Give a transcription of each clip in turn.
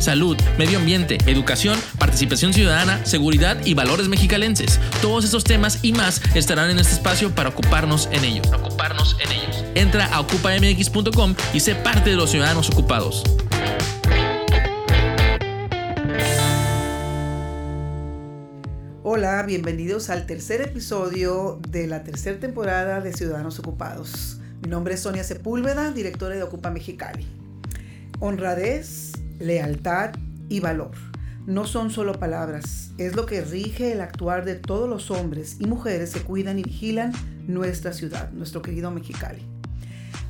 Salud, medio ambiente, educación, participación ciudadana, seguridad y valores mexicalenses. Todos estos temas y más estarán en este espacio para ocuparnos en ellos. Ocuparnos. Entra a ocupamx.com y sé parte de los ciudadanos ocupados. Hola, bienvenidos al tercer episodio de la tercera temporada de Ciudadanos Ocupados. Mi nombre es Sonia Sepúlveda, directora de Ocupa Mexicali. Honradez, lealtad y valor no son solo palabras, es lo que rige el actuar de todos los hombres y mujeres que cuidan y vigilan nuestra ciudad, nuestro querido Mexicali.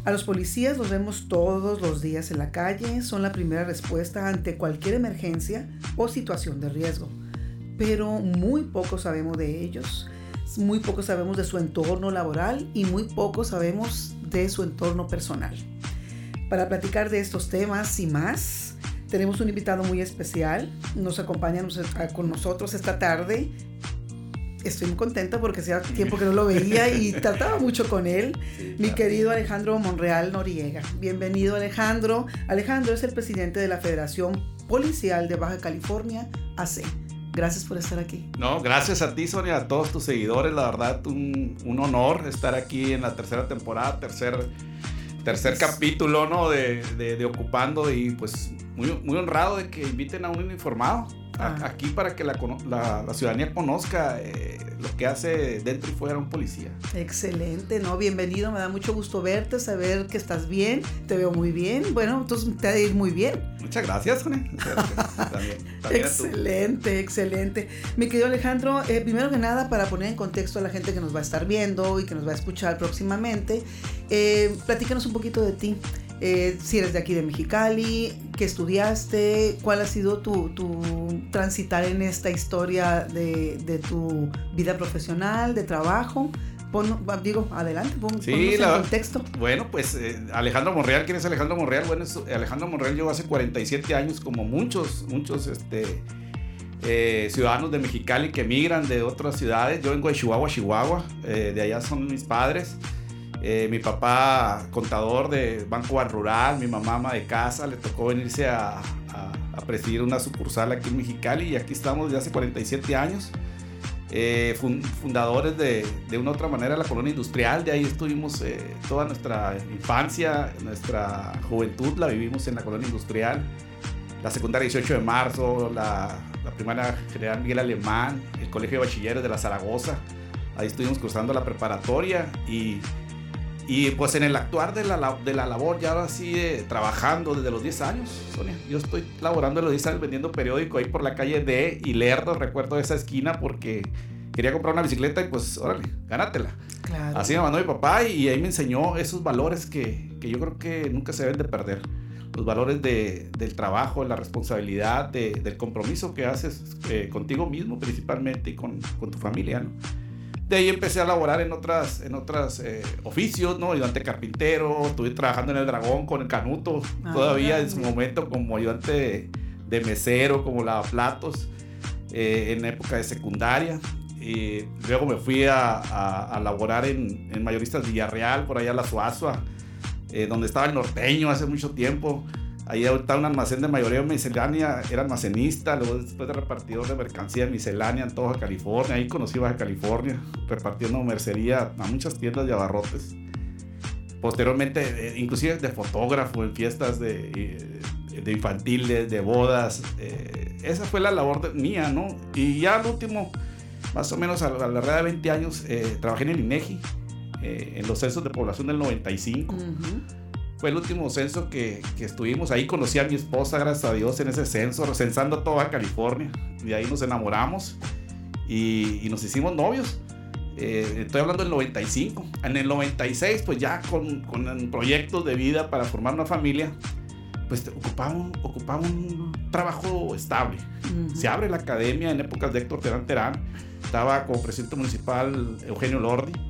A los policías los vemos todos los días en la calle, son la primera respuesta ante cualquier emergencia o situación de riesgo, pero muy poco sabemos de ellos, muy poco sabemos de su entorno laboral y muy poco sabemos de su entorno personal. Para platicar de estos temas y más, tenemos un invitado muy especial. Nos acompaña con nosotros esta tarde. Estoy muy contenta porque hacía tiempo que no lo veía y trataba mucho con él. Mi querido Alejandro Monreal Noriega. Bienvenido Alejandro. Alejandro es el presidente de la Federación Policial de Baja California, AC. Gracias por estar aquí. No, gracias a ti, Sonia, a todos tus seguidores. La verdad, un, un honor estar aquí en la tercera temporada, tercer, tercer capítulo, ¿no? De, de, de, Ocupando y pues muy, muy honrado de que inviten a un informado ah. aquí para que la, la, la ciudadanía conozca eh, lo que hace dentro y fuera un policía. Excelente, ¿no? Bienvenido, me da mucho gusto verte, saber que estás bien, te veo muy bien. Bueno, entonces te ha de ir muy bien. Muchas gracias, también, también excelente, excelente. Mi querido Alejandro, eh, primero que nada, para poner en contexto a la gente que nos va a estar viendo y que nos va a escuchar próximamente, eh, platícanos un poquito de ti. Eh, si eres de aquí de Mexicali, qué estudiaste, cuál ha sido tu, tu transitar en esta historia de, de, tu vida profesional, de trabajo. Pon, digo, adelante, pon, sí, la, en contexto. Bueno, pues eh, Alejandro Monreal, ¿quién es Alejandro Monreal? Bueno, es, Alejandro Monreal llevo hace 47 años, como muchos, muchos este, eh, ciudadanos de Mexicali que emigran de otras ciudades. Yo vengo de Chihuahua, Chihuahua, de allá son mis padres. Eh, mi papá, contador de Banco Rural, mi mamá ama de casa, le tocó venirse a, presidir una sucursal aquí en Mexicali y aquí estamos desde hace 47 años. Eh, fundadores de, de, una otra manera la colonia industrial, de ahí estuvimos eh, toda nuestra infancia, nuestra juventud la vivimos en la colonia industrial. La secundaria 18 de marzo, la, la primaria general Miguel Alemán, el colegio de bachilleres de la Zaragoza. Ahí estuvimos cruzando la preparatoria y y pues en el actuar de la, de la labor, ya ahora sí eh, trabajando desde los 10 años, Sonia. Yo estoy laborando de los 10 años vendiendo periódico ahí por la calle D y Lerdo, recuerdo esa esquina porque quería comprar una bicicleta y pues órale, gánatela. Claro. Así me mandó mi papá y ahí me enseñó esos valores que, que yo creo que nunca se deben de perder. Los valores de, del trabajo, la responsabilidad, de, del compromiso que haces eh, contigo mismo principalmente y con, con tu familia, ¿no? De ahí empecé a laborar en otras, en otras eh, oficios, ¿no? Ayudante carpintero, estuve trabajando en el Dragón con el Canuto, ah, todavía en su momento como ayudante de, de mesero, como lavaplatos, eh, en época de secundaria. Y luego me fui a, a, a laborar en, en, Mayoristas Villarreal, por allá a La Suazua, eh, donde estaba el norteño hace mucho tiempo. Ahí estaba un almacén de mayoría miscelánea, era almacenista, luego después de repartidor de mercancía miscelánea en toda California. Ahí conocí Baja California, repartiendo mercería a muchas tiendas de abarrotes. Posteriormente, eh, inclusive de fotógrafo en fiestas de, eh, de infantiles, de bodas. Eh, esa fue la labor mía, ¿no? Y ya al último, más o menos a, la de 20 años, eh, trabajé en el INEGI, eh, en los censos de población del 95. Uh fue el último censo que, que, estuvimos. Ahí conocí a mi esposa, gracias a Dios, en ese censo, censando toda California. Y ahí nos enamoramos y, y nos hicimos novios. Eh, estoy hablando del 95. En el 96, pues ya con, con proyectos de vida para formar una familia, pues ocupaba un, ocupaba un trabajo estable. Uh -huh. Se abre la academia en épocas de Héctor Terán Terán. Estaba como presidente municipal Eugenio Lordi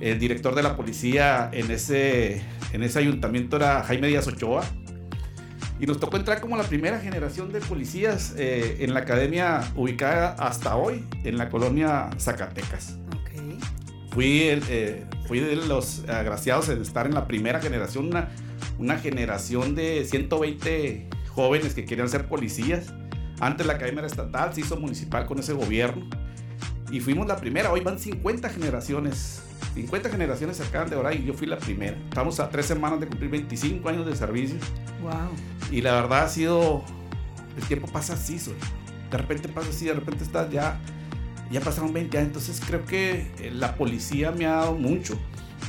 El director de la policía en ese, en ese ayuntamiento era Jaime Díaz Ochoa. Y nos tocó entrar como la primera generación de policías eh, en la academia ubicada hasta hoy en la colonia Zacatecas. Fui, el, eh, fui de los agraciados en estar en la primera generación, una, una generación de 120 jóvenes que querían ser policías. Antes la academia era estatal, se hizo municipal con ese gobierno. Y fuimos la primera, hoy van 50 generaciones. 50 generaciones se acaban de orar y yo fui la primera. Estamos a tres semanas de cumplir 25 años de servicio. Wow. Y la verdad ha sido. El tiempo pasa así, Soy. De repente pasa así, de repente estás ya. Ya pasaron 20 años. Entonces creo que eh, la policía me ha dado mucho.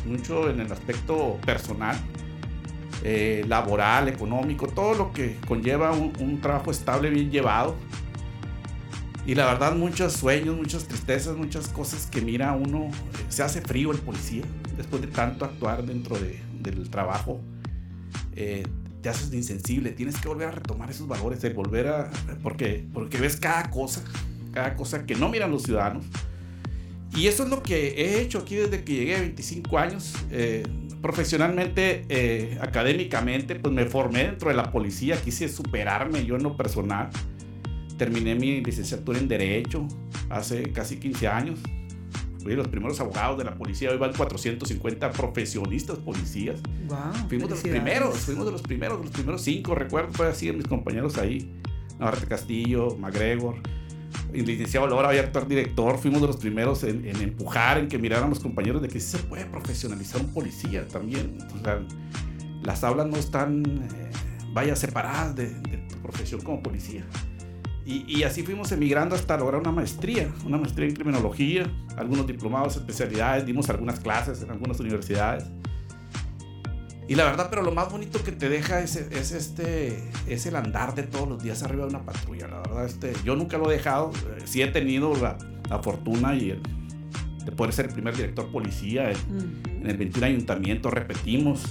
Mucho en el aspecto personal, eh, laboral, económico, todo lo que conlleva un, un trabajo estable, bien llevado. Y la verdad, muchos sueños, muchas tristezas, muchas cosas que mira uno. Se hace frío el policía después de tanto actuar dentro de- del trabajo. eh, te haces insensible. Tienes que volver a retomar esos valores, de volver a. Porque, porque ves cada cosa, cada cosa que no miran los ciudadanos. Y eso es lo que he hecho aquí desde que llegué, 25 años. eh, profesionalmente, eh, académicamente, pues me formé dentro de la policía, quise superarme yo en lo personal. Terminé mi licenciatura en Derecho hace casi 15 años. Fui de los primeros abogados de la policía. Hoy van 450 profesionistas policías. Wow. Fuimos de los primeros, fuimos de los primeros, de los primeros cinco. Recuerdo todavía siguen mis compañeros ahí. Navarrete Castillo, MacGregor, el licenciado Lora, hoy actual director. Fuimos de los primeros en, en empujar, en que miraran a los compañeros de que sí se puede profesionalizar un policía también. O sea, las aulas no están, eh, vaya, separadas de, de tu profesión como policía. Y, y así fuimos emigrando hasta lograr una maestría, una maestría en criminología, algunos diplomados, especialidades, dimos algunas clases en algunas universidades. Y la verdad, pero lo más bonito que te deja es, es este, es el andar de todos los días arriba de una patrulla. La verdad, este, yo nunca lo he dejado. eh, Sí he tenido la, la fortuna y el, de poder ser el primer director policía en, en el 21 ayuntamiento. Repetimos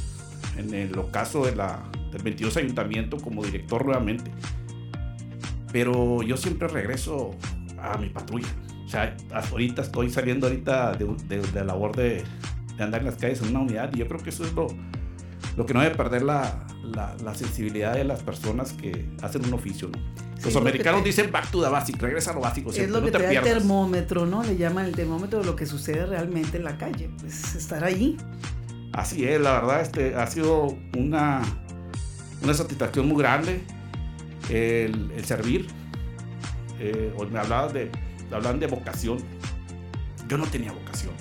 en el ocaso de la, del 22 ayuntamiento como director nuevamente. Pero yo siempre regreso a mi patrulla. O sea, ahorita estoy saliendo ahorita de, de, de labor de, de andar en las calles en una unidad y yo creo que eso es lo, lo que no debe perder la, la, la sensibilidad de las personas que hacen un oficio. ¿no? Sí, Los lo americanos te- dicen back to the basic, regresa a lo básico, Es siempre, lo no que te te da el termómetro, ¿no? Le llaman el termómetro de lo que sucede realmente en la calle. Pues estar allí. Así es, la verdad, este, ha sido una, una satisfacción muy grande el, servir. Eh, me hablaban de, de vocación. Yo no tenía vocación.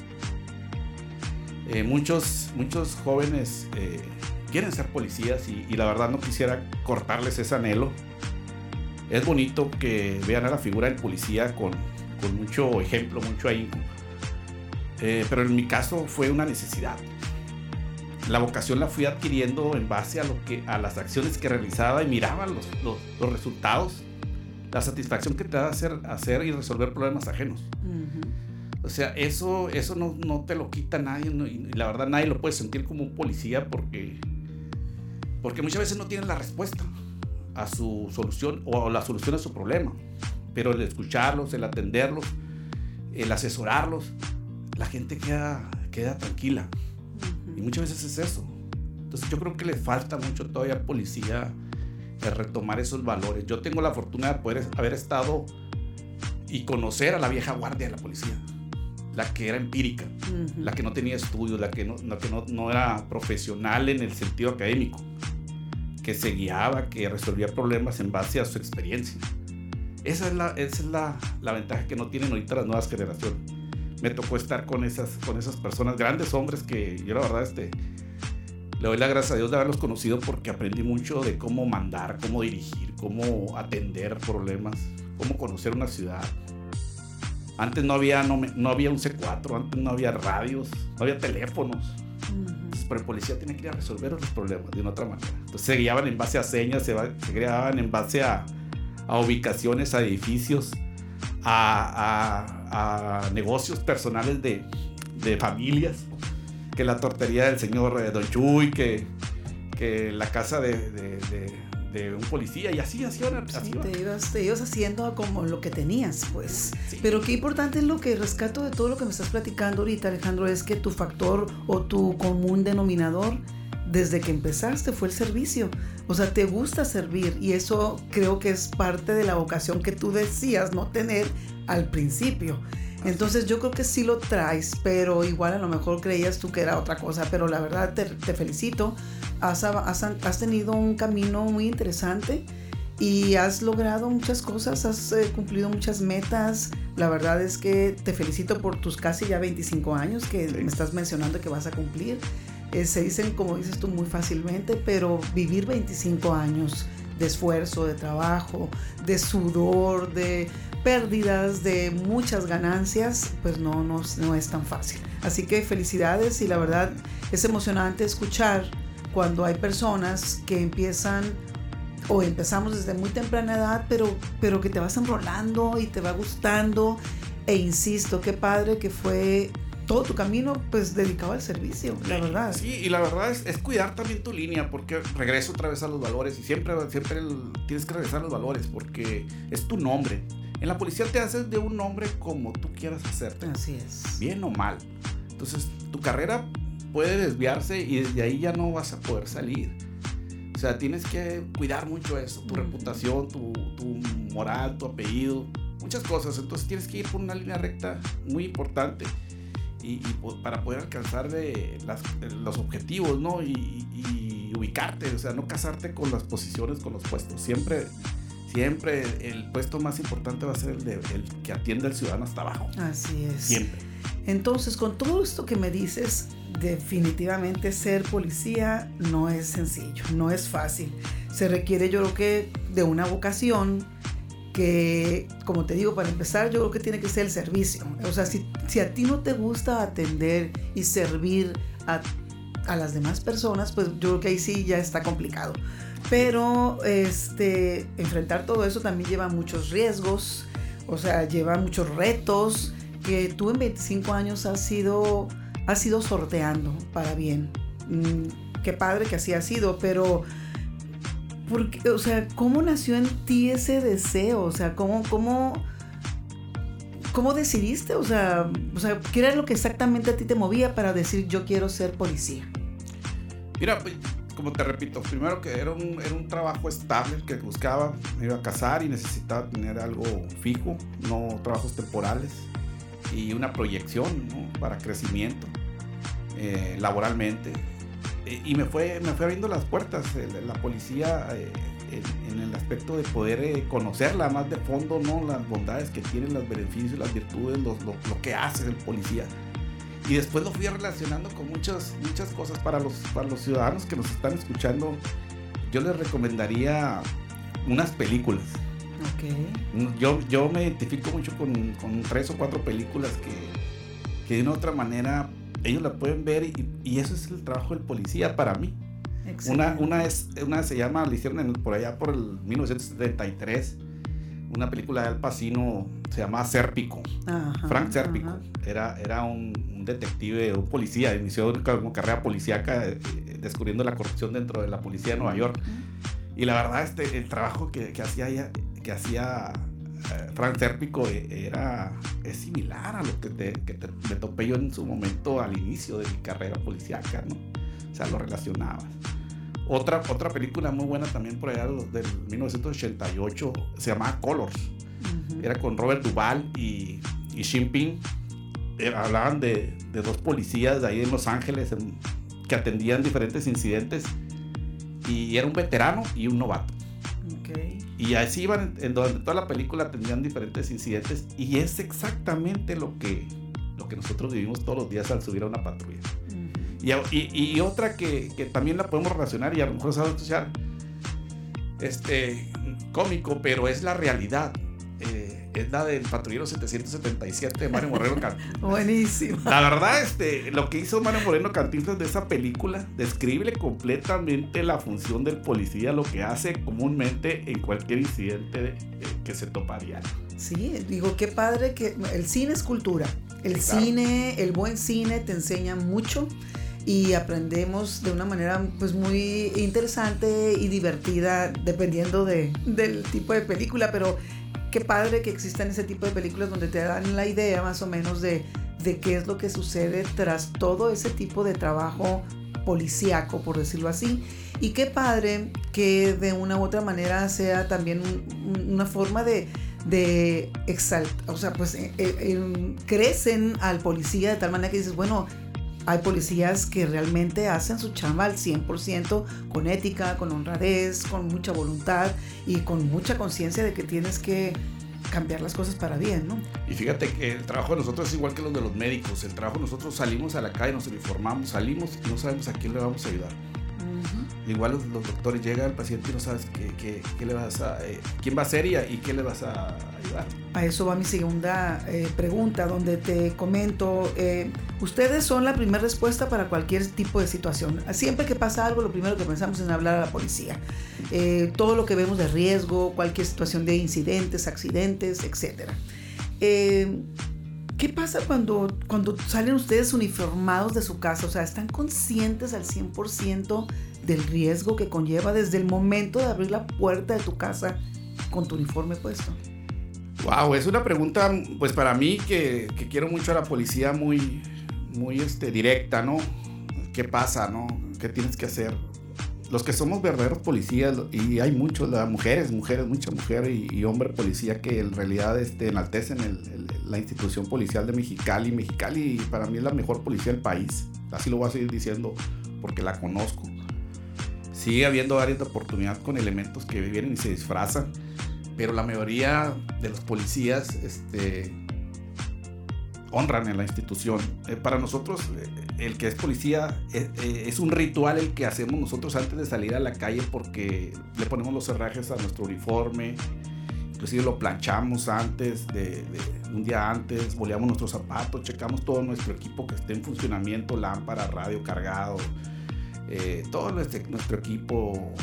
Eh, muchos, muchos jóvenes eh, quieren ser policías y, y la verdad no quisiera cortarles ese anhelo. Es bonito que vean a la figura del policía con, con mucho ejemplo, mucho ahínco. Eh, pero en mi caso fue una necesidad la vocación la fui adquiriendo en base a lo que a las acciones que realizaba y miraba los, los, los resultados la satisfacción que te da hacer, hacer y resolver problemas ajenos. O sea eso eso no, no te lo quita nadie ¿no? y, la verdad nadie lo puede sentir como un policía porque porque muchas veces no tienen la respuesta a su solución o la solución a su problema. Pero el escucharlos el atenderlos el asesorarlos la gente queda queda tranquila y muchas veces es eso. Entonces yo creo que le falta mucho todavía al policía de retomar esos valores. Yo tengo la fortuna de poder haber estado y conocer a la vieja guardia de la policía. La que era empírica, Ujú. la que no tenía estudios, la que no, la que no, no era profesional en el sentido académico. Que se guiaba, que resolvía problemas en base a su experiencia. Esa es la, esa es la, la ventaja que no tienen ahorita las nuevas generaciones me tocó estar con esas, con esas personas, grandes hombres que yo la verdad este, le doy la gracia a Dios de haberlos conocido porque aprendí mucho de cómo mandar, cómo dirigir, cómo atender problemas, cómo conocer una ciudad. Antes no había, no, no había un C4, antes no había radios, no había teléfonos. Entonces, pero el policía tiene que ir a resolver los problemas de una otra manera. Entonces se guiaban en base a señas, se, se guiaban en base a, a ubicaciones, a edificios, a, a- a negocios personales de, de familias. Que la tortería del señor eh, Don Chuy, que, que la casa de, de- de- de, un policía y así, así, así te, ibas, te ibas haciendo como lo que tenías, pues. Pero qué importante es lo que rescato de todo lo que me estás platicando ahorita, Alejandro, es que tu factor o tu común denominador desde que empezaste fue el servicio. O sea, te gusta servir y eso creo que es parte de la vocación que tú decías no tener al principio. Entonces yo creo que sí lo traes, pero igual a lo mejor creías tú que era otra cosa, pero la verdad te, felicito. Has, has, tenido un camino muy interesante y has logrado muchas cosas, has eh, cumplido muchas metas. La verdad es que te felicito por tus casi ya 25 años que me estás mencionando que vas a cumplir. Eh, se dicen, como dices tú, muy fácilmente, pero vivir 25 años de esfuerzo, de trabajo, de sudor, de pérdidas, de muchas ganancias, pues no, no, no es tan fácil. Así que felicidades y la verdad es emocionante escuchar cuando hay personas que empiezan o empezamos desde muy temprana edad, pero, pero que te vas enrolando y te va gustando. E insisto, qué padre que fue todo tu camino pues dedicado al servicio, la verdad. Sí, y la verdad es, es, cuidar también tu línea, porque regreso otra vez a los valores y siempre, siempre tienes que regresar a los valores porque es tu nombre. En la policía te haces de un nombre como tú quieras hacerte. Así es. Bien o mal. Entonces, tu carrera puede desviarse y desde ahí ya no vas a poder salir. O sea, tienes que cuidar mucho eso, tu reputación, tu, tu moral, tu apellido, muchas cosas. Entonces tienes que ir por una línea recta muy importante y, para poder alcanzar los objetivos, ¿no? Y, ubicarte, o sea, no casarte con las posiciones, con los puestos. Siempre, siempre el puesto más importante va a ser el, de, el que atiende al ciudadano hasta abajo. Así es. Siempre. Entonces, con todo esto que me dices, definitivamente ser policía no es sencillo, no es fácil. Se requiere yo creo que de una vocación, que, como te digo, para empezar, yo creo que tiene que ser el servicio. O sea, si, si a ti no te gusta atender y servir a, a, las demás personas, pues yo creo que ahí sí ya está complicado. Pero este, enfrentar todo eso también lleva muchos riesgos, o sea, lleva muchos retos que tú en 25 años has sido, has sido sorteando para bien. Mm, qué padre que así ha sido, pero porque, o sea, ¿cómo nació en ti ese deseo? O sea, ¿cómo, cómo, cómo decidiste? O sea, o sea, ¿qué era lo que exactamente a ti te movía para decir yo quiero ser policía? Mira, pues, como te repito, primero que era un, era un trabajo estable que buscaba, me iba a casar y necesitaba tener algo fijo, no trabajos temporales y una proyección para crecimiento eh, laboralmente y me fue, me fue abriendo las puertas la policía eh, en, el aspecto de poder eh, conocerla más de fondo, ¿no? Las bondades que tiene, los beneficios, las virtudes, lo, lo, que hace el policía. Y después lo fui relacionando con muchas, muchas cosas para los, para los ciudadanos que nos están escuchando. Yo les recomendaría unas películas. Okay. Yo, yo me identifico mucho con, con tres o cuatro películas que, que de una u otra manera ellos la pueden ver y, eso es el trabajo del policía para mí. Una, una, es, una se llama, la hicieron por allá por el 1973, una película de Al Pacino, se llama Serpico, Frank Serpico, era, era un, detective, un policía, inició como carrera policíaca eh, descubriendo la corrupción dentro de la policía de Nueva York. Y la verdad, este, el trabajo que, que hacía, que hacía Frank Serpico eh, era, es similar a lo que, me topé yo en su momento al inicio de mi carrera policíaca, ¿no? O sea, lo relacionaba. Otra, otra película muy buena también por allá del 1988 se llamaba Colors. Era con Robert Duvall y, y Ping. hablaban de, de, dos policías de ahí en Los Ángeles que atendían diferentes incidentes. Y era un veterano y un novato. Y así iban, en, donde toda la película tendrían diferentes incidentes y es exactamente lo que, lo que nosotros vivimos todos los días al subir a una patrulla. y, y, otra que, que, también la podemos relacionar y a lo mejor se va a escuchar este, cómico, pero es la realidad. Es la del patrullero 777 de Mario Moreno Cantinflas. Buenísimo. La verdad, este, lo que hizo Mario Moreno Cantinflas de esa película describe completamente la función del policía, lo que hace comúnmente en cualquier incidente que se toparía. Sí, digo, qué padre que el cine es cultura. El cine, el buen cine te enseña mucho y aprendemos de una manera pues muy interesante y divertida dependiendo de, del tipo de película, pero qué padre que existan ese tipo de películas donde te dan la idea más o menos de, de qué es lo que sucede tras todo ese tipo de trabajo policíaco, por decirlo así. Y qué padre que de una u otra manera sea también una forma de, de exaltar, o sea, pues eh, eh, crecen al policía de tal manera que dices, bueno, hay policías que realmente hacen su chamba al 100% con ética, con honradez, con mucha voluntad y con mucha conciencia de que tienes que cambiar las cosas para bien, ¿no? Y fíjate que el trabajo de nosotros es igual que los de los médicos. El trabajo de nosotros salimos a la calle, nos informamos, salimos y no sabemos a quién le vamos a ayudar. Igual los, doctores llega el paciente y no sabes qué, qué, le vas a, eh, quién va a ser y, y, qué le vas a ayudar. A eso va mi segunda eh, pregunta, donde te comento, eh, ustedes son la primera respuesta para cualquier tipo de situación. Siempre que pasa algo, lo primero que pensamos es hablar a la policía. todo lo que vemos de riesgo, cualquier situación de incidentes, accidentes, etc. ¿Qué pasa cuando, cuando salen ustedes uniformados de su casa? O sea, ¿están conscientes al 100% del riesgo que conlleva desde el momento de abrir la puerta de tu casa con tu uniforme puesto? Wow, es una pregunta, pues para mí que, que quiero mucho a la policía muy, muy este, directa, ¿no? ¿Qué pasa, no? ¿Qué tienes que hacer? Los que somos verdaderos policías, y hay muchos, mujeres, mujeres, mucha mujer y, y, hombre policía que en realidad este, enaltecen la institución policial de Mexicali. Mexicali para mí es la mejor policía del país. Así lo voy a seguir diciendo porque la conozco Sigue habiendo áreas de oportunidad con elementos que vienen y se disfrazan, pero la mayoría de los policías este, honran en la institución. Eh, para nosotros, eh, el que es policía eh, es un ritual el que hacemos nosotros antes de salir a la calle porque le ponemos los cerrajes a nuestro uniforme, inclusive lo planchamos antes, de, un día antes, boleamos nuestros zapatos, checamos todo nuestro equipo que esté en funcionamiento, lámpara, radio cargado, todo nuestro, equipo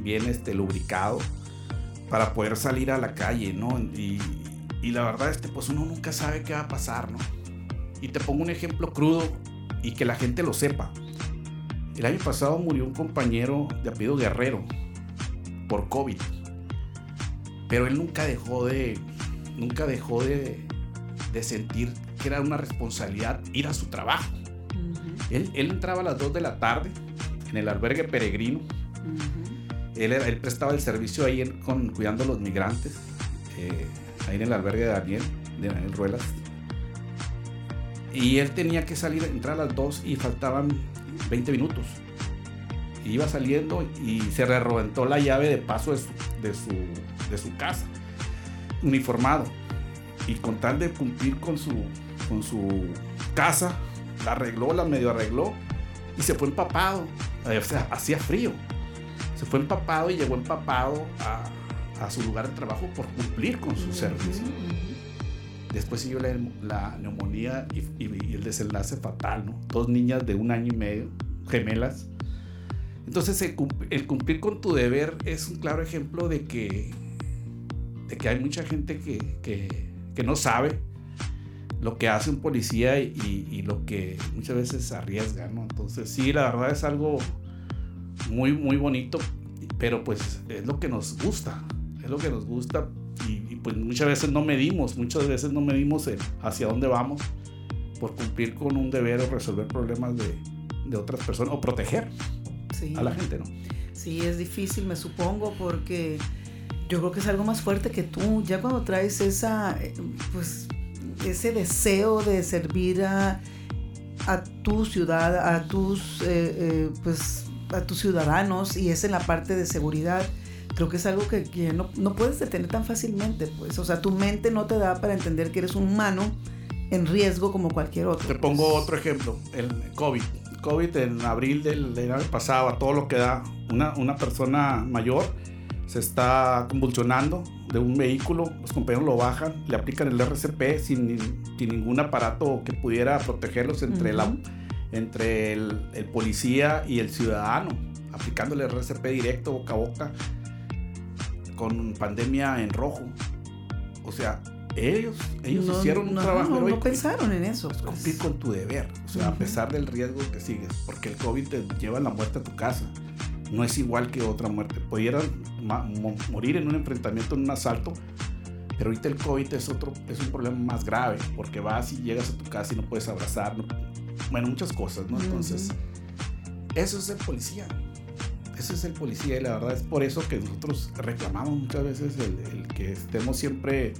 bien este, lubricado para poder salir a la calle, ¿no? Y, la verdad, este, pues uno nunca sabe qué va a pasar, ¿no? Y te pongo un ejemplo crudo y que la gente lo sepa. El año pasado murió un compañero de apellido Guerrero por COVID. Pero él nunca dejó de, nunca dejó de, de sentir que era una responsabilidad ir a su trabajo. Él, entraba a las 2 de la tarde en el albergue peregrino. él, prestaba el servicio ahí con, cuidando a los migrantes, eh, ahí en el albergue de Daniel, de Daniel Ruelas. Y él tenía que salir, entrar a las 2 y faltaban 20 minutos. iba saliendo y se reventó la llave de paso de su, de su, de su casa, uniformado. Y con tal de cumplir con su, con su casa, la arregló, la medio arregló y se fue empapado. O sea, hacía frío. Se fue empapado y llegó empapado a, a su lugar de trabajo por cumplir con su servicio. Después siguió la, neumonía y, el desenlace fatal, ¿no? Dos niñas de un año y medio, gemelas. Entonces, el, cumplir con tu deber es un claro ejemplo de que, de que hay mucha gente que, que, que no sabe lo que hace un policía y, lo que muchas veces arriesga, ¿no? Entonces sí, la verdad es algo muy, muy bonito, pero pues es lo que nos gusta, es lo que nos gusta y, pues muchas veces no medimos, muchas veces no medimos hacia dónde vamos por cumplir con un deber o resolver problemas de, de otras personas o proteger a la gente, ¿no? Sí, es difícil, me supongo, porque yo creo que es algo más fuerte que tú. Ya cuando traes esa, eh, pues ese deseo de servir a, tu ciudad, a tus, eh, eh, pues, a tus ciudadanos y es en la parte de seguridad, creo que es algo que, no, no, puedes detener tan fácilmente, pues, o sea, tu mente no te da para entender que eres un humano en riesgo como cualquier otro. Te pongo otro ejemplo, el COVID. COVID en abril del, año pasado, a todo lo que da una, una persona mayor se está convulsionando de un vehículo, los compañeros lo bajan, le aplican el RCP sin, sin ningún aparato que pudiera protegerlos entre, la, entre el, el, policía y el ciudadano, aplicándole el RCP directo boca a boca con pandemia en rojo. O sea, ellos, ellos hicieron un trabajo no. No pensaron en eso. Pues. Cumplir con tu deber, o sea, a pesar del riesgo que sigues, porque el COVID te lleva la muerte a tu casa. No es igual que otra muerte. Pudieran morir en un enfrentamiento, en un asalto, pero ahorita el COVID es, otro, es un problema más grave, porque vas y llegas a tu casa y no puedes abrazar, bueno, muchas cosas, ¿no? Entonces, eso es el policía. Eso es el policía y la verdad es por eso que nosotros reclamamos muchas veces el, que estemos siempre,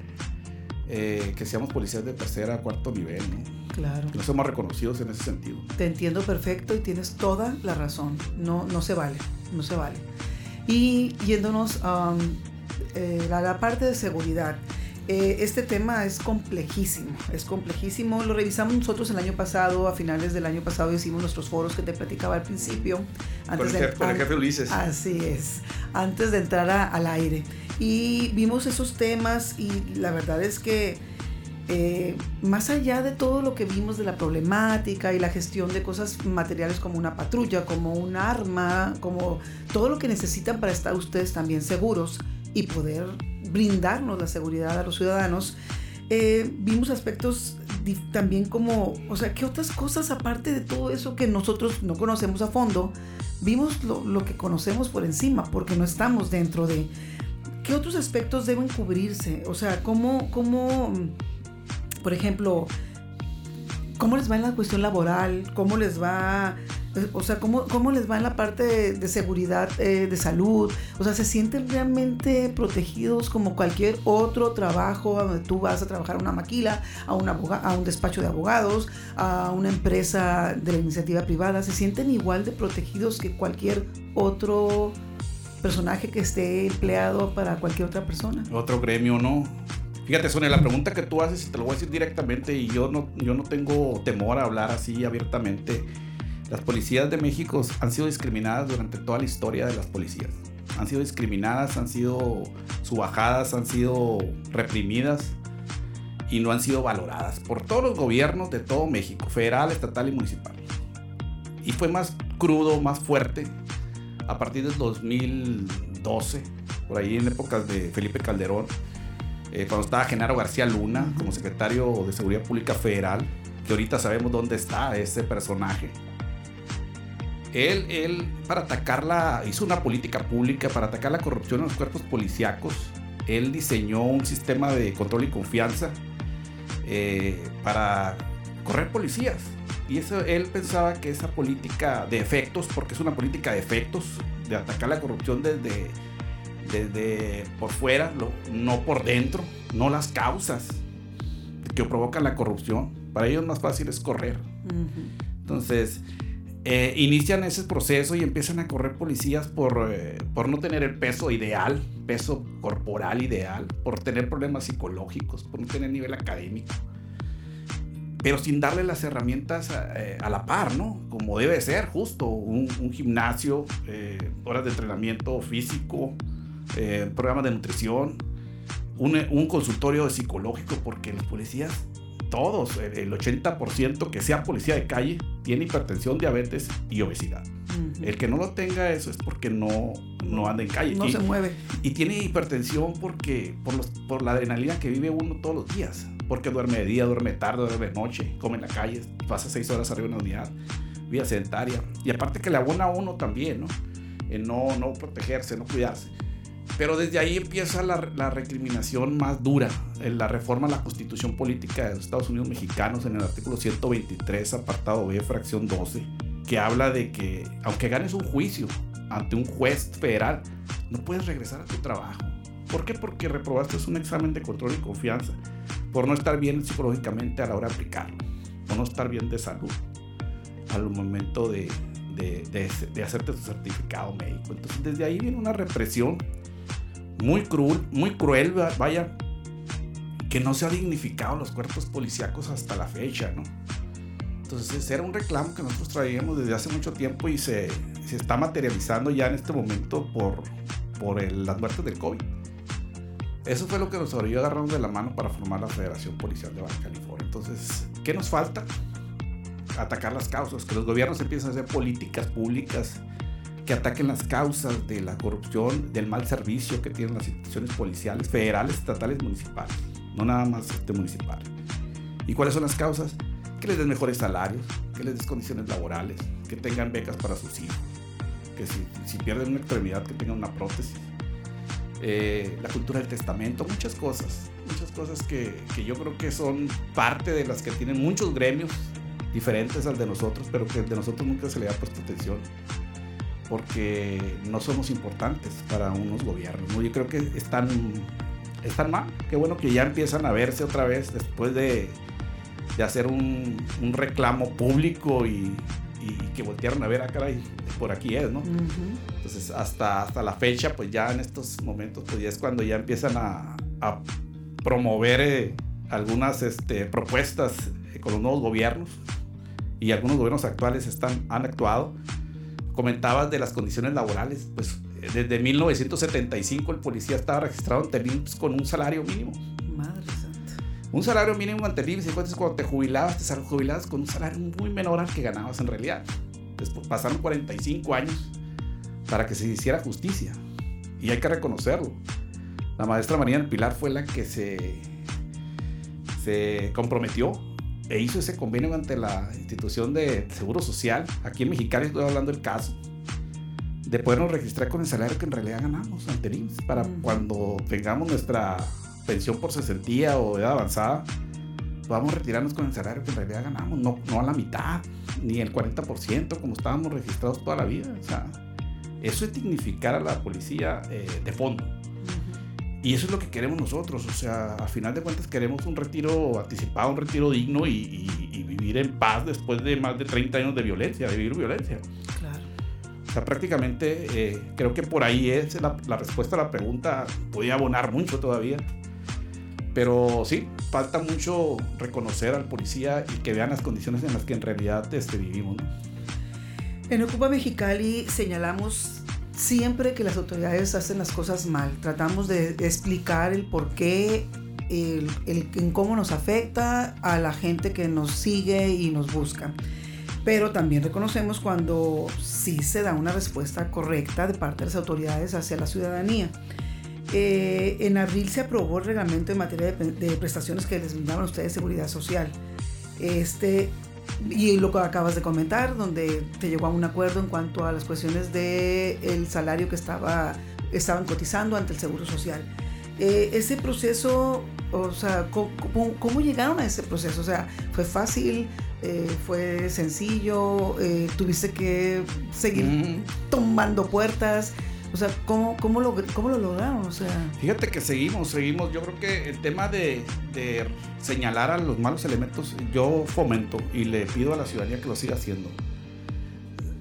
eh, que seamos policías de tercera, cuarto nivel, ¿no? Claro. Que no somos reconocidos en ese sentido. Te entiendo perfecto y tienes toda la razón. No, no se vale, no se vale. Y yéndonos a eh, la, parte de seguridad. Eh, este tema es complejísimo, es complejísimo. Lo revisamos nosotros el año pasado, a finales del año pasado hicimos nuestros foros que te platicaba al principio. Antes con, el, de, jefe Ulises. Así es, antes de entrar al aire. Y vimos esos temas y la verdad es que eh, más allá de todo lo que vimos de la problemática y la gestión de cosas materiales como una patrulla, como un arma, como todo lo que necesitan para estar ustedes también seguros y poder brindarnos la seguridad a los ciudadanos, eh, vimos aspectos también como, o sea, ¿qué otras cosas aparte de todo eso que nosotros no conocemos a fondo? Vimos lo, que conocemos por encima, porque no estamos dentro de... ¿Qué otros aspectos deben cubrirse? O sea, ¿cómo, cómo por ejemplo, cómo les va en la cuestión laboral? ¿Cómo les va o sea, ¿cómo, cómo les va en la parte de, seguridad eh, de salud? O sea, ¿se sienten realmente protegidos como cualquier otro trabajo donde tú vas a trabajar a una maquila, a, a un despacho de abogados, a una empresa de la iniciativa privada? ¿Se sienten igual de protegidos que cualquier otro personaje que esté empleado para cualquier otra persona? Otro gremio, ¿no? Fíjate, Sonia, la pregunta que tú haces, te lo voy a decir directamente, y yo no, yo no tengo temor a hablar así abiertamente las policías de México han sido discriminadas durante toda la historia de las policías. Han sido discriminadas, han sido subajadas, han sido reprimidas y no han sido valoradas por todos los gobiernos de todo México, federal, estatal y municipal. Y fue más crudo, más fuerte a partir del 2012, por ahí en épocas de Felipe Calderón, eh, cuando estaba Genaro García Luna como secretario de Seguridad Pública Federal, que ahorita sabemos dónde está ese personaje él, él, para atacarla, hizo una política pública para atacar la corrupción en los cuerpos policíacos. Él diseñó un sistema de control y confianza eh, para correr policías. Y eso, él pensaba que esa política de efectos, porque es una política de efectos, de atacar la corrupción desde, desde por fuera, no por dentro, no las causas que provocan la corrupción. Para ellos más fácil es correr. Entonces, eh, inician ese proceso y empiezan a correr policías por, eh, por no tener el peso ideal, peso corporal ideal, por tener problemas psicológicos, por no tener nivel académico, pero sin darle las herramientas a, eh, la par, ¿no? Como debe ser, justo, un, gimnasio, horas de entrenamiento físico, programas de nutrición, un, un consultorio psicológico, porque los policías todos, el 80% que sea policía de calle, tiene hipertensión, diabetes y obesidad. El que no lo tenga eso es porque no, no anda en calle. No se mueve. Y tiene hipertensión porque, por, los, por la adrenalina que vive uno todos los días. Porque duerme de día, duerme tarde, duerme de noche, come en la calle, pasa seis horas arriba de una unidad, vida sedentaria. Y aparte que le abona a uno también, ¿no? En no, no protegerse, no cuidarse. Pero desde ahí empieza la, recriminación más dura, en la reforma a la constitución política de los Estados Unidos mexicanos en el artículo 123, apartado B, fracción 12, que habla de que aunque ganes un juicio ante un juez federal, no puedes regresar a tu trabajo. ¿Por qué? Porque reprobaste un examen de control y confianza, por no estar bien psicológicamente a la hora de aplicarlo, por no estar bien de salud al momento de, de, de, hacerte tu certificado médico. Entonces desde ahí viene una represión muy cruel, muy cruel, vaya, que no se ha dignificado los cuerpos policíacos hasta la fecha, ¿no? Entonces era un reclamo que nosotros traíamos desde hace mucho tiempo y se, se está materializando ya en este momento por, por el, las muertes del COVID. Eso fue lo que nos orilló agarrarnos de la mano para formar la Federación Policial de Baja California. Entonces, ¿qué nos falta? Atacar las causas, que los gobiernos empiecen a hacer políticas públicas que ataquen las causas de la corrupción, del mal servicio que tienen las instituciones policiales, federales, estatales, municipales. no nada más este municipal. ¿Y cuáles son las causas? Que les den mejores salarios, que les des condiciones laborales, que tengan becas para sus hijos, que si, pierden una extremidad, que tengan una prótesis. Eh, la cultura del testamento, muchas cosas, muchas cosas que, que, yo creo que son parte de las que tienen muchos gremios diferentes al de nosotros, pero que de nosotros nunca se le ha puesto atención porque no somos importantes para unos gobiernos. ¿no? Yo creo que están, están mal. Qué bueno que ya empiezan a verse otra vez después de, de hacer un, un, reclamo público y, y, que voltearon a ver, a ah, caray, por aquí es, ¿no? Uh -huh. Entonces, hasta, hasta la fecha, pues ya en estos momentos, pues ya es cuando ya empiezan a, a promover eh, algunas este, propuestas con los nuevos gobiernos y algunos gobiernos actuales están, han actuado comentabas de las condiciones laborales, pues desde 1975 el policía estaba registrado ante IMSS con un salario mínimo. Madre santa. Un salario mínimo ante el IMSS, entonces cuando te jubilabas, te jubilabas con un salario muy menor al que ganabas en realidad. Después pasaron 45 años para que se hiciera justicia. Y hay que reconocerlo. La maestra María del Pilar fue la que se, se comprometió e hizo ese convenio ante la institución de Seguro Social, aquí en Mexicali estoy hablando del caso, de podernos registrar con el salario que en realidad ganamos ante el IMSS, para -huh. cuando tengamos nuestra pensión por cesantía o edad avanzada, podamos retirarnos con el salario que en realidad ganamos, no, no a la mitad, ni el 40% como estábamos registrados toda la vida. O sea, eso es dignificar a la policía eh, de fondo. Y eso es lo que queremos nosotros, o sea, a final de cuentas queremos un retiro anticipado, un retiro digno y, y, y, vivir en paz después de más de 30 años de violencia, de vivir violencia. Claro. O sea, prácticamente eh, creo que por ahí es la, la, respuesta a la pregunta, podía abonar mucho todavía. Pero sí, falta mucho reconocer al policía y que vean las condiciones en las que en realidad este, vivimos. ¿no? En Ocupa Mexicali señalamos siempre que las autoridades hacen las cosas mal. Tratamos de explicar el por qué, el, en cómo nos afecta a la gente que nos sigue y nos busca. Pero también reconocemos cuando sí se da una respuesta correcta de parte de las autoridades hacia la ciudadanía. Eh, en abril se aprobó el reglamento en materia de, de prestaciones que les brindaban a ustedes seguridad social. Este, y lo que acabas de comentar, donde te llegó a un acuerdo en cuanto a las cuestiones del el salario que estaba, estaban cotizando ante el Seguro Social. Eh, ese proceso, o sea, ¿cómo, ¿cómo, llegaron a ese proceso? O sea, ¿fue fácil? Eh, ¿Fue sencillo? Eh, ¿Tuviste que seguir mm. tomando puertas? O sea, ¿cómo, cómo, lo, ¿cómo lo lograron? O sea... Fíjate que seguimos, seguimos. Yo creo que el tema de, señalar a los malos elementos, yo fomento y le pido a la ciudadanía que lo siga haciendo.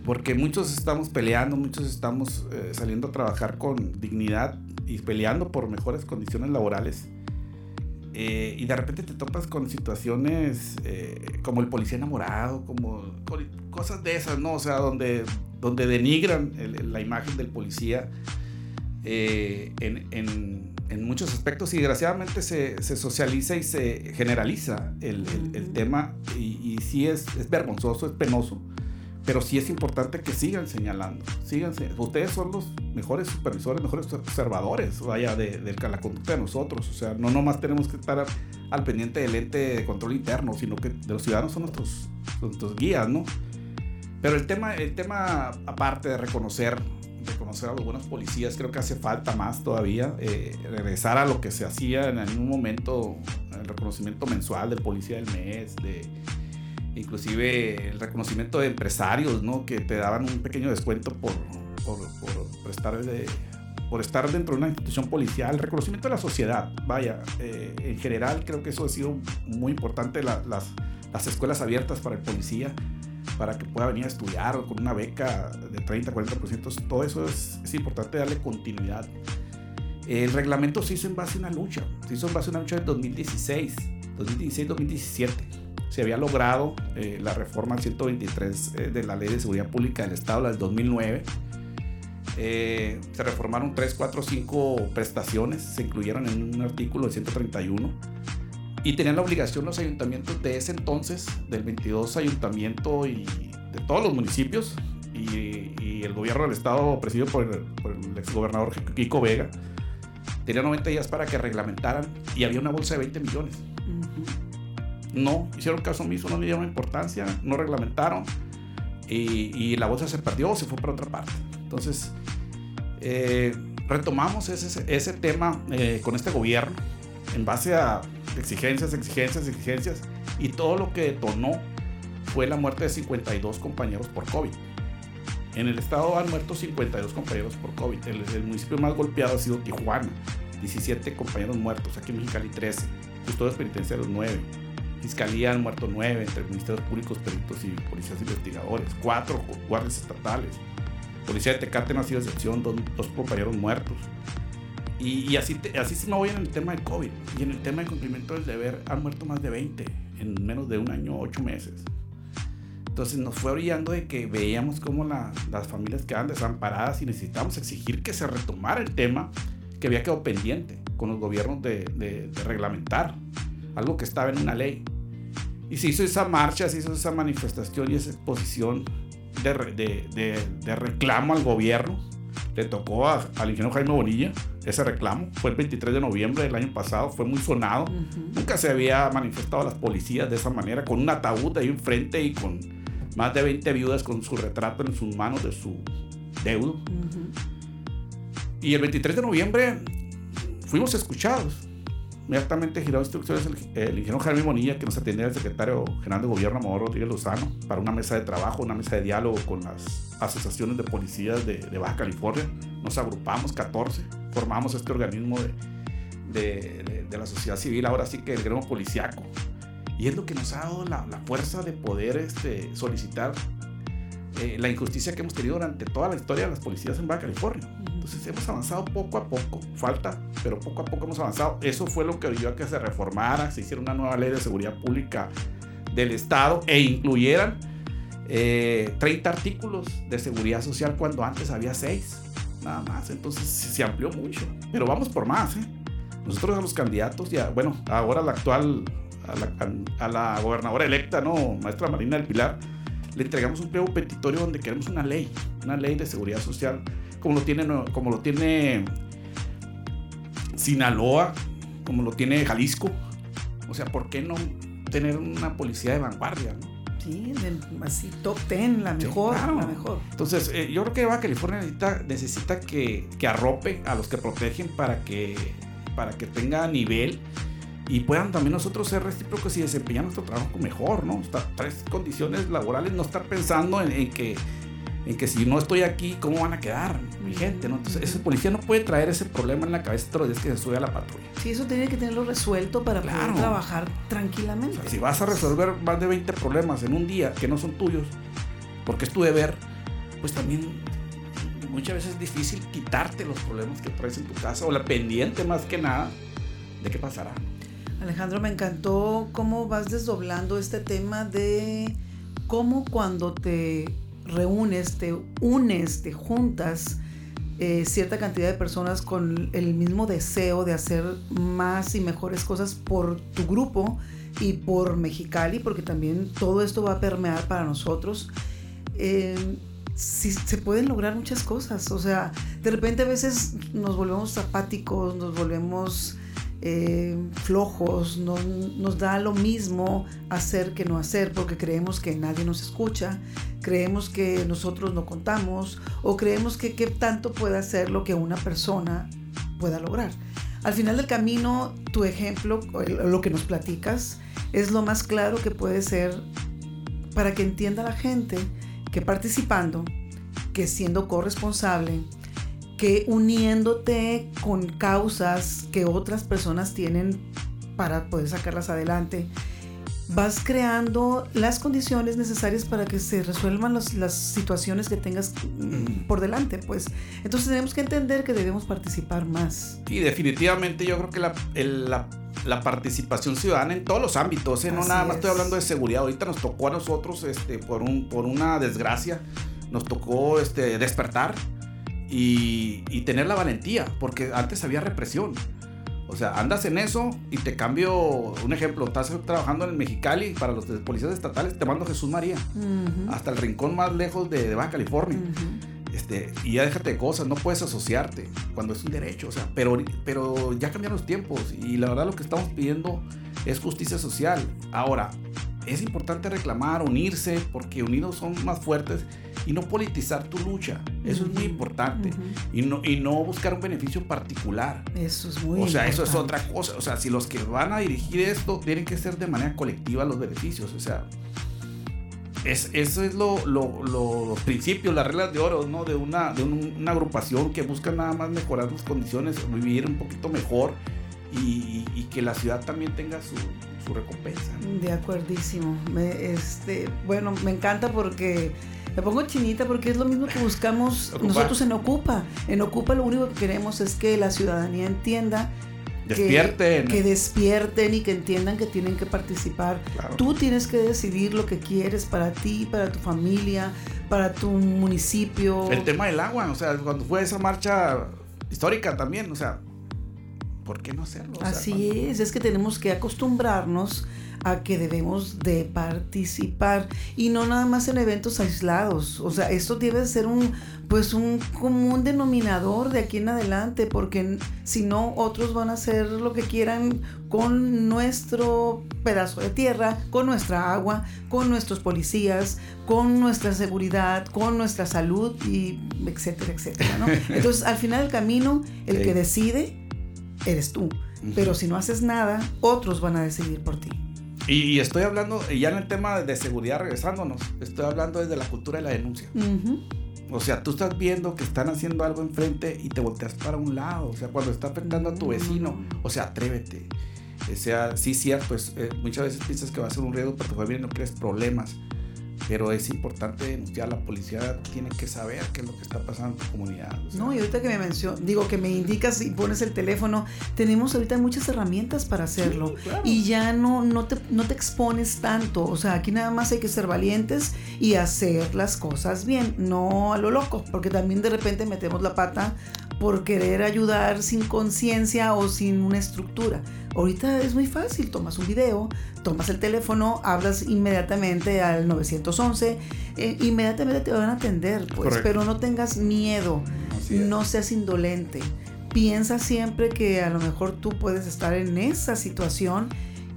Porque muchos estamos peleando, muchos estamos eh, saliendo a trabajar con dignidad y peleando por mejores condiciones laborales. Eh, y de repente te topas con situaciones eh, como el policía enamorado, como cosas de esas, ¿no? O sea, donde donde denigran el, la imagen del policía eh, en, en, en, muchos aspectos. Y desgraciadamente se, se, socializa y se generaliza el, el, el tema. Y, y, sí es, es, vergonzoso, es penoso, pero sí es importante que sigan señalando, sigan, ustedes son los mejores supervisores, mejores observadores, vaya, de, de, la conducta de nosotros, o sea, no nomás tenemos que estar al, pendiente del ente de control interno, sino que los ciudadanos son nuestros, nuestros guías, ¿no? Pero el tema, el tema aparte de reconocer, reconocer a los buenos policías, creo que hace falta más todavía. Eh, regresar a lo que se hacía en algún momento, el reconocimiento mensual del policía del mes, de, inclusive el reconocimiento de empresarios, ¿no? Que te daban un pequeño descuento por, por, por, estar de, por estar dentro de una institución policial, el reconocimiento de la sociedad, vaya, eh, en general creo que eso ha sido muy importante, la, las, las escuelas abiertas para el policía, para que pueda venir a estudiar con una beca de 30, 40%, todo eso es, es importante darle continuidad. El reglamento se hizo en base a una lucha, se hizo en base a una lucha del 2016, 2016-2017. Se había logrado eh, la reforma al 123 eh, de la Ley de Seguridad Pública del Estado, la del 2009. Eh, se reformaron 3, 4, 5 prestaciones, se incluyeron en un artículo de 131 y tenían la obligación los ayuntamientos de ese entonces, del 22 ayuntamiento y de todos los municipios, y, el gobierno del estado presidido por el, por el exgobernador Kiko Vega, Tenía 90 días para que reglamentaran y había una bolsa de 20 millones. No, hicieron caso omiso, no le dieron importancia, no reglamentaron y, la bolsa se perdió se fue para otra parte. Entonces, eh, retomamos ese, ese tema eh, con este gobierno en base a exigencias, exigencias, exigencias y todo lo que detonó fue la muerte de 52 compañeros por COVID. En el estado han muerto 52 compañeros por COVID. El, municipio más golpeado ha sido Tijuana. 17 compañeros muertos. Aquí en Mexicali 13. Custodios penitenciarios 9. Fiscalía han muerto 9 entre ministerios públicos, peritos y policías investigadores. 4 guardias estatales. Policía de Tecate no ha sido excepción. Dos, compañeros muertos. Y, así, así se me voy en el tema del COVID. Y en el tema de cumplimiento del deber han muerto más de 20 en menos de un año, 8 meses. Entonces nos fue brillando de que veíamos cómo las familias quedaban desamparadas y necesitamos exigir que se retomara el tema que había quedado pendiente con los gobiernos de, reglamentar, algo que estaba en una ley. Y se hizo esa marcha, se hizo esa manifestación y esa exposición de, de reclamo al gobierno. Le tocó al ingeniero Jaime Bonilla ese reclamo. Fue el 23 de noviembre del año pasado, fue muy sonado. Nunca se había manifestado a las policías de esa manera, con un ataúd ahí enfrente y con más de 20 viudas con su retrato en sus manos de su deudo. Y el 23 de noviembre fuimos escuchados. Inmediatamente giró instrucciones el, ingeniero Jaime Monilla, que nos atendía el secretario general de gobierno, Amador Rodríguez Lozano, para una mesa de trabajo, una mesa de diálogo con las asociaciones de policías de, Baja California. Nos agrupamos 14, formamos este organismo de, de, la sociedad civil, ahora sí que el gremio policiaco. Y es lo que nos ha dado la, fuerza de poder este, solicitar eh, la injusticia que hemos tenido durante toda la historia de las policías en Baja California. Entonces hemos avanzado poco a poco, falta, pero poco a poco hemos avanzado. Eso fue lo que ayudó a que se reformara, se hiciera una nueva ley de seguridad pública del Estado e incluyeran 30 eh, artículos de seguridad social cuando antes había 6, nada más. Entonces se amplió mucho, pero vamos por más. ¿eh? Nosotros a los candidatos, ya, bueno, ahora la actual a la, gobernadora electa, ¿no? Maestra Marina del Pilar, le entregamos un pliego petitorio donde queremos una ley, una ley de seguridad social, como lo tiene, como lo tiene Sinaloa, como lo tiene Jalisco. O sea, ¿por qué no tener una policía de vanguardia? Sí, así top ten, la mejor, la mejor. Entonces, eh, yo creo que Baja California necesita, necesita que, que, arrope a los que protegen para que, para que tenga nivel y puedan también nosotros ser recíprocos y desempeñar nuestro trabajo mejor, ¿no? tres condiciones laborales, no estar pensando en, que en que si no estoy aquí, ¿cómo van a quedar mi gente? ¿no? Entonces, ese policía no puede traer ese problema en la cabeza todos los días que se sube a la patrulla. Sí, eso tiene que tenerlo resuelto para poder trabajar tranquilamente. si vas a resolver más de 20 problemas en un día que no son tuyos, porque es tu deber, pues también muchas veces es difícil quitarte los problemas que traes en tu casa o la pendiente más que nada de qué pasará. Alejandro, me encantó cómo vas desdoblando este tema de cómo cuando te reúnes, te unes, te juntas eh, cierta cantidad de personas con el mismo deseo de hacer más y mejores cosas por tu grupo y por Mexicali, porque también todo esto va a permear para nosotros. Eh, se pueden lograr muchas cosas. O sea, de repente a veces nos volvemos apáticos, nos volvemos eh, flojos, no, nos da lo mismo hacer que no hacer porque creemos que nadie nos escucha, creemos que nosotros no contamos o creemos que qué tanto puede hacer lo que una persona pueda lograr. Al final del camino, tu ejemplo, lo que nos platicas, es lo más claro que puede ser para que entienda la gente que participando, que siendo corresponsable, que uniéndote con causas que otras personas tienen para poder sacarlas adelante, vas creando las condiciones necesarias para que se resuelvan las situaciones que tengas por delante, pues. Entonces tenemos que entender que debemos participar más. Y definitivamente yo creo que la, la, participación ciudadana en todos los ámbitos, ¿eh? no nada más estoy hablando de seguridad, ahorita nos tocó a nosotros, este, por, un, por una desgracia, nos tocó este, despertar y, tener la valentía, porque antes había represión. O sea, andas en eso y te cambio un ejemplo. Estás trabajando en el Mexicali para los policías estatales, te mando Jesús María hasta el rincón más lejos de, Baja California. Este, y ya déjate de cosas, no puedes asociarte cuando es un derecho, o sea, pero, pero ya cambiaron los tiempos y la verdad lo que estamos pidiendo es justicia social. Ahora, es importante reclamar, unirse, porque unidos son más fuertes y no politizar tu lucha. Eso es muy importante. y, no, y no buscar un beneficio particular. Eso es muy O sea, eso es otra cosa. O sea, si los que van a dirigir esto tienen que ser de manera colectiva los beneficios. O sea, es, eso es lo, lo, los principios, las reglas de oro, ¿no? De una, de una agrupación que busca nada más mejorar las condiciones, vivir un poquito mejor y, y que la ciudad también tenga su, su recompensa. De acuerdísimo. Me, este, bueno, me encanta porque me pongo chinita porque es lo mismo que buscamos nosotros en Ocupa. En Ocupa lo único que queremos es que la ciudadanía entienda Despierten. Que, despierten y que entiendan que tienen que participar. Tú tienes que decidir lo que quieres para ti, para tu familia, para tu municipio. El tema del agua, o sea, cuando fue esa marcha histórica también, o sea, ¿por qué no hacerlo? Así es, es que tenemos que acostumbrarnos a que debemos de participar y no nada más en eventos aislados. O sea, esto debe ser un pues un común denominador de aquí en adelante, porque si no otros van a hacer lo que quieran con nuestro pedazo de tierra, con nuestra agua, con nuestros policías, con nuestra seguridad, con nuestra salud y etcétera, etcétera, ¿no? Entonces, al final del camino, el que decide eres tú. Pero si no haces nada, otros van a decidir por ti. Y, estoy hablando, ya en el tema de seguridad, regresándonos, estoy hablando desde la cultura de la denuncia. O sea, tú estás viendo que están haciendo algo enfrente y te volteas para un lado. O sea, cuando está afectando a tu vecino, o sea, atrévete. O sea, sí, cierto, pues, eh, muchas veces piensas que va a ser un riesgo para tu familia y no crees problemas pero es importante denunciar. La policía tiene que saber qué es lo que está pasando en tu comunidad. no, y ahorita que me menciono, digo que me indicas y pones el teléfono, tenemos ahorita muchas herramientas para hacerlo y ya no, no, te, no te expones tanto. O sea, aquí nada más hay que ser valientes y hacer las cosas bien, no a lo loco, porque también de repente metemos la pata por querer ayudar sin conciencia o sin una estructura. Ahorita es muy fácil, tomas un video, tomas el teléfono, hablas inmediatamente al 911, eh, inmediatamente te van a atender, pues, pero no tengas miedo, no seas indolente. Piensa siempre que a lo mejor tú puedes estar en esa situación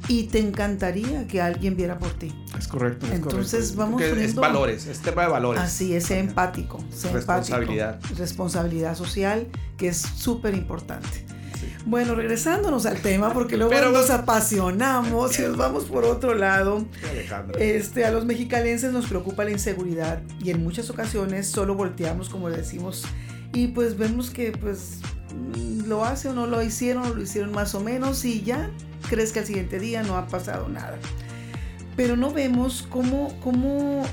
y te encantaría que alguien viera por ti. Es correcto. Entonces vamos Es valores, es tema de valores. Así es, empático, responsabilidad. responsabilidad social, que es súper importante. Bueno, regresándonos al tema, porque luego nos apasionamos y nos vamos por otro lado. Este, a los mexicalenses nos preocupa la inseguridad y en muchas ocasiones solo volteamos, como decimos, y pues vemos que pues lo hace o no lo hicieron, lo hicieron más o menos y ya crees que al siguiente día no ha pasado nada. Pero no vemos cómo, cómo,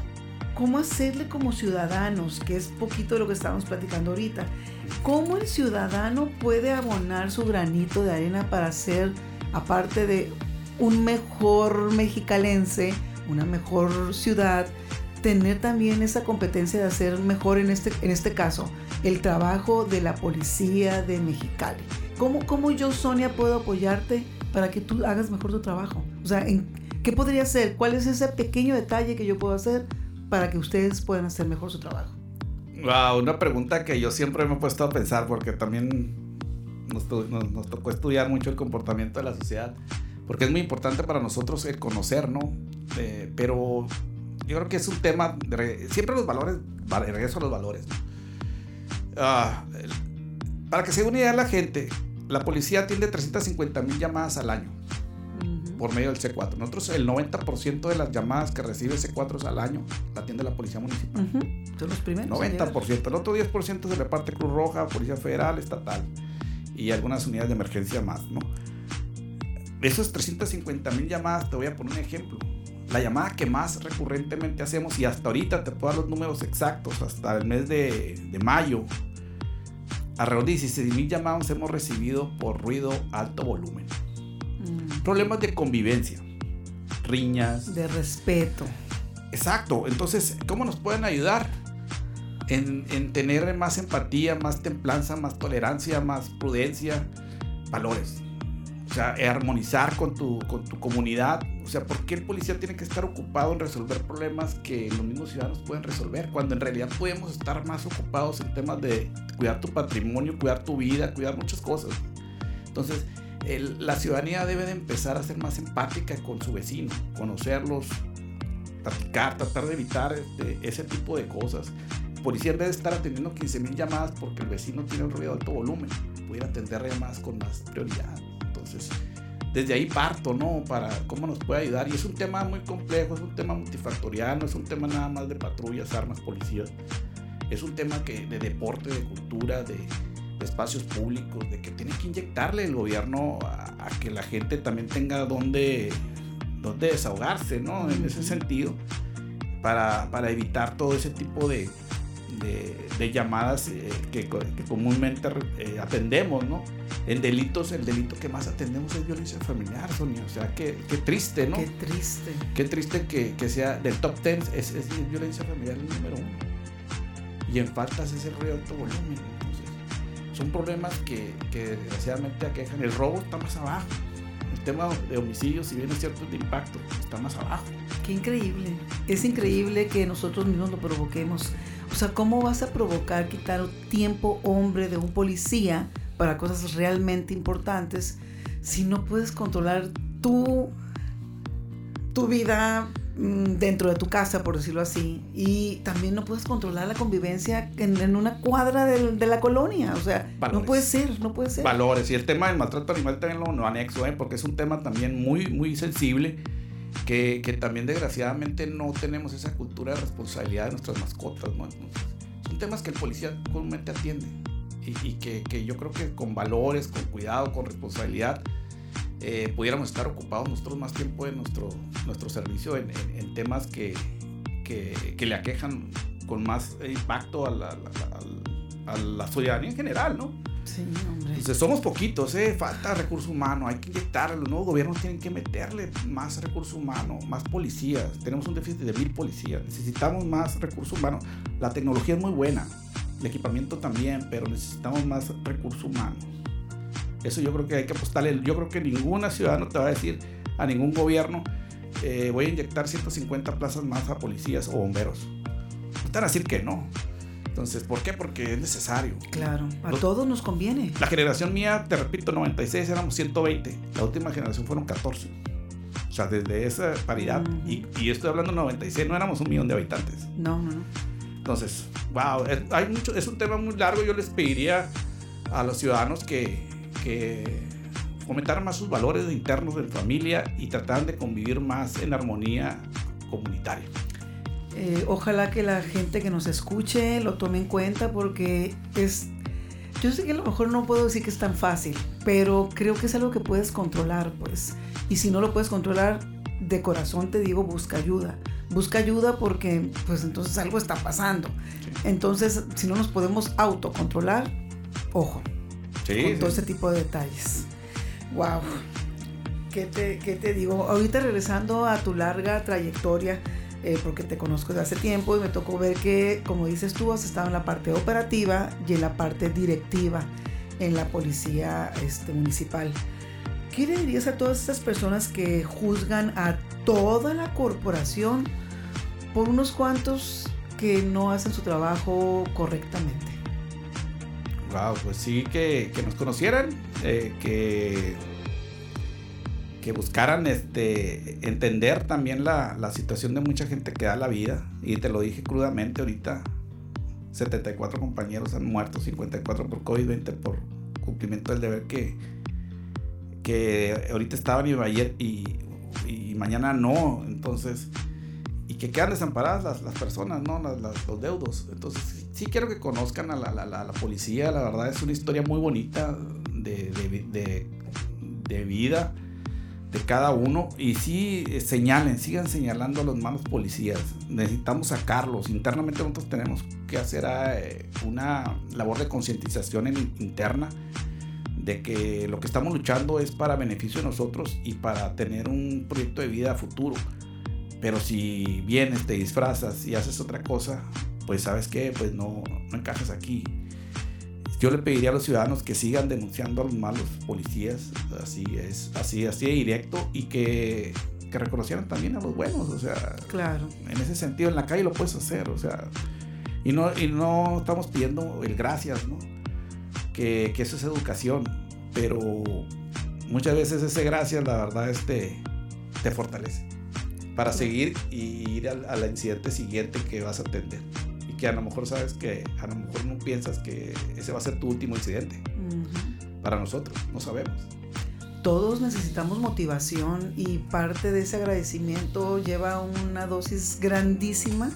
cómo hacerle como ciudadanos, que es poquito de lo que estábamos platicando ahorita. ¿Cómo el ciudadano puede abonar su granito de arena para ser, aparte de un mejor mexicalense, una mejor ciudad, tener también esa competencia de hacer mejor en este, en este caso el trabajo de la policía de Mexicali? ¿Cómo, ¿Cómo yo, Sonia, puedo apoyarte para que tú hagas mejor tu trabajo? O sea, ¿qué podría ser? ¿Cuál es ese pequeño detalle que yo puedo hacer para que ustedes puedan hacer mejor su trabajo? Wow, una pregunta que yo siempre me he puesto a pensar porque también nos, tocó estudiar mucho el comportamiento de la sociedad, porque es muy importante para nosotros el conocer, ¿no? Eh, pero yo creo que es un tema, siempre los valores, regreso a los valores. Ah, para que se una idea la gente, la policía atiende 350 mil llamadas al año por medio del C4. Nosotros el 90% de las llamadas que recibe C4 al año la atiende la Policía Municipal. Son los primeros. 90%. El otro 10% se reparte Cruz Roja, Policía Federal, Estatal y algunas unidades de emergencia más, ¿no? Esos 350 mil llamadas, te voy a poner un ejemplo. La llamada que más recurrentemente hacemos, y hasta ahorita te puedo dar los números exactos, hasta el mes de, de mayo, alrededor de 16 mil llamadas hemos recibido por ruido alto volumen. Mm. Problemas de convivencia, riñas. De respeto. Exacto. Entonces, ¿cómo nos pueden ayudar? En, en, tener más empatía, más templanza, más tolerancia, más prudencia, valores. O sea, armonizar con tu, con tu comunidad. O sea, ¿por qué el policía tiene que estar ocupado en resolver problemas que los mismos ciudadanos pueden resolver? Cuando en realidad podemos estar más ocupados en temas de cuidar tu patrimonio, cuidar tu vida, cuidar muchas cosas. Entonces, la ciudadanía debe de empezar a ser más empática con su vecino, conocerlos, platicar, tratar de evitar este, ese tipo de cosas. Policía en vez de estar atendiendo 15 mil llamadas porque el vecino tiene un ruido de alto volumen, pudiera atender llamadas con más prioridad. Entonces, desde ahí parto, ¿no? Para cómo nos puede ayudar. Y es un tema muy complejo, es un tema multifactorial, no es un tema nada más de patrullas, armas, policías. Es un tema que, de deporte, de cultura, de, espacios públicos, de que tiene que inyectarle el gobierno a, que la gente también tenga donde, donde desahogarse, ¿no? En ese sentido, para, para evitar todo ese tipo de, de, llamadas eh, que, comúnmente eh, atendemos, ¿no? En delitos, el delito que más atendemos es violencia familiar, Sonia. O sea, qué, qué triste, ¿no? Qué triste. Qué triste que, que sea del top 10 es, es, violencia familiar el número uno. Y en faltas es el de alto volumen. Son problemas que, que desgraciadamente aquejan. El robo está más abajo. El tema de homicidios, si bien es cierto, de impacto, está más abajo. Qué increíble. Es increíble que nosotros mismos lo provoquemos. O sea, ¿cómo vas a provocar quitar tiempo hombre de un policía para cosas realmente importantes si no puedes controlar tu, tu vida dentro de tu casa, por decirlo así, y también no puedes controlar la convivencia en, una cuadra de, la colonia. O sea, no puede ser, no puede ser. Valores. Y el tema del maltrato animal también lo, anexo, ¿eh? porque es un tema también muy, muy sensible que, que, también desgraciadamente no tenemos esa cultura de responsabilidad de nuestras mascotas. ¿no? son temas que el policía comúnmente atiende y, y que, que, yo creo que con valores, con cuidado, con responsabilidad, eh, pudiéramos estar ocupados nosotros más tiempo en nuestro, nuestro servicio en, en, temas que, que, que, le aquejan con más impacto a la, a la ciudadanía en general, ¿no? Sí, hombre. Entonces, somos poquitos, ¿eh? falta recurso humano, hay que inyectarle, los nuevos gobiernos tienen que meterle más recurso humano, más policías. Tenemos un déficit de mil policías, necesitamos más recurso humano. La tecnología es muy buena, el equipamiento también, pero necesitamos más recurso humano. Eso yo creo que hay que apostarle. Yo creo que ninguna ciudadano te va a decir a ningún gobierno, eh, voy a inyectar 150 plazas más a policías o bomberos. No te van a decir que no. Entonces, ¿por qué? Porque es necesario. Claro, a todos nos conviene. La generación mía, te repito, 96 éramos 120. La última generación fueron 14. O sea, desde esa paridad. y, y, estoy hablando de 96, no éramos un millón de habitantes. No, no, no. Entonces, wow, es, hay mucho, es un tema muy largo. Yo les pediría a los ciudadanos que, que fomentaran más sus valores internos de familia y trataran de convivir más en armonía comunitaria. Eh, ojalá que la gente que nos escuche lo tome en cuenta porque es, yo sé que a lo mejor no puedo decir que es tan fácil, pero creo que es algo que puedes controlar, pues. Y si no lo puedes controlar, de corazón te digo, busca ayuda. Busca ayuda porque, pues entonces algo está pasando. Entonces, si no nos podemos autocontrolar, ojo. Con todo ese tipo de detalles. Wow. ¿Qué te, ¿Qué te digo? Ahorita regresando a tu larga trayectoria, eh, porque te conozco desde hace tiempo y me tocó ver que, como dices tú, has estado en la parte operativa y en la parte directiva en la policía este, municipal. ¿Qué le dirías a todas esas personas que juzgan a toda la corporación por unos cuantos que no hacen su trabajo correctamente? Wow, pues sí, que, que nos conocieran, eh, que que buscaran este, entender también la, la, situación de mucha gente que da la vida. Y te lo dije crudamente ahorita, 74 compañeros han muerto, 54 por COVID, 20 por cumplimiento del deber que, que ahorita estaban y ayer y, y mañana no. Entonces, y que quedan desamparadas las, las personas, ¿no? Las, los deudos. Entonces, sí quiero que conozcan a la, la, la, policía. La verdad es una historia muy bonita de, de, de, de vida de cada uno y sí eh, señalen, sigan señalando a los malos policías. Necesitamos sacarlos. Internamente nosotros tenemos que hacer eh, una labor de concientización interna de que lo que estamos luchando es para beneficio de nosotros y para tener un proyecto de vida futuro. Pero si vienes, te disfrazas y haces otra cosa, pues sabes que pues no, no encajas aquí. yo le pediría a los ciudadanos que sigan denunciando a los malos policías, así es, así, así de directo, y que, que reconocieran también a los buenos, o sea, claro. en ese sentido en la calle lo puedes hacer, o sea, y no, y no estamos pidiendo el gracias, ¿no? Que, que eso es educación, pero muchas veces ese gracias, la verdad, este, te fortalece para seguir y ir al, al incidente siguiente que vas a atender que a lo mejor sabes que a lo mejor no piensas que ese va a ser tu último incidente. Para nosotros, no sabemos. Todos necesitamos motivación y parte de ese agradecimiento lleva una dosis grandísima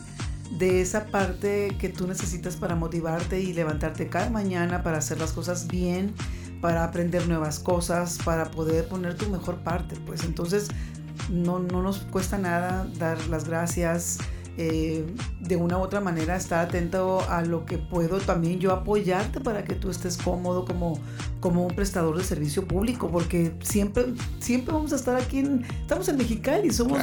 de esa parte que tú necesitas para motivarte y levantarte cada mañana para hacer las cosas bien, para aprender nuevas cosas, para poder poner tu mejor parte. Pues entonces no, no nos cuesta nada dar las gracias, eh, de una u otra manera estar atento a lo que puedo también yo apoyarte para que tú estés cómodo como, como un prestador de servicio público, porque siempre, siempre vamos a estar aquí, en, estamos en Mexicali, somos,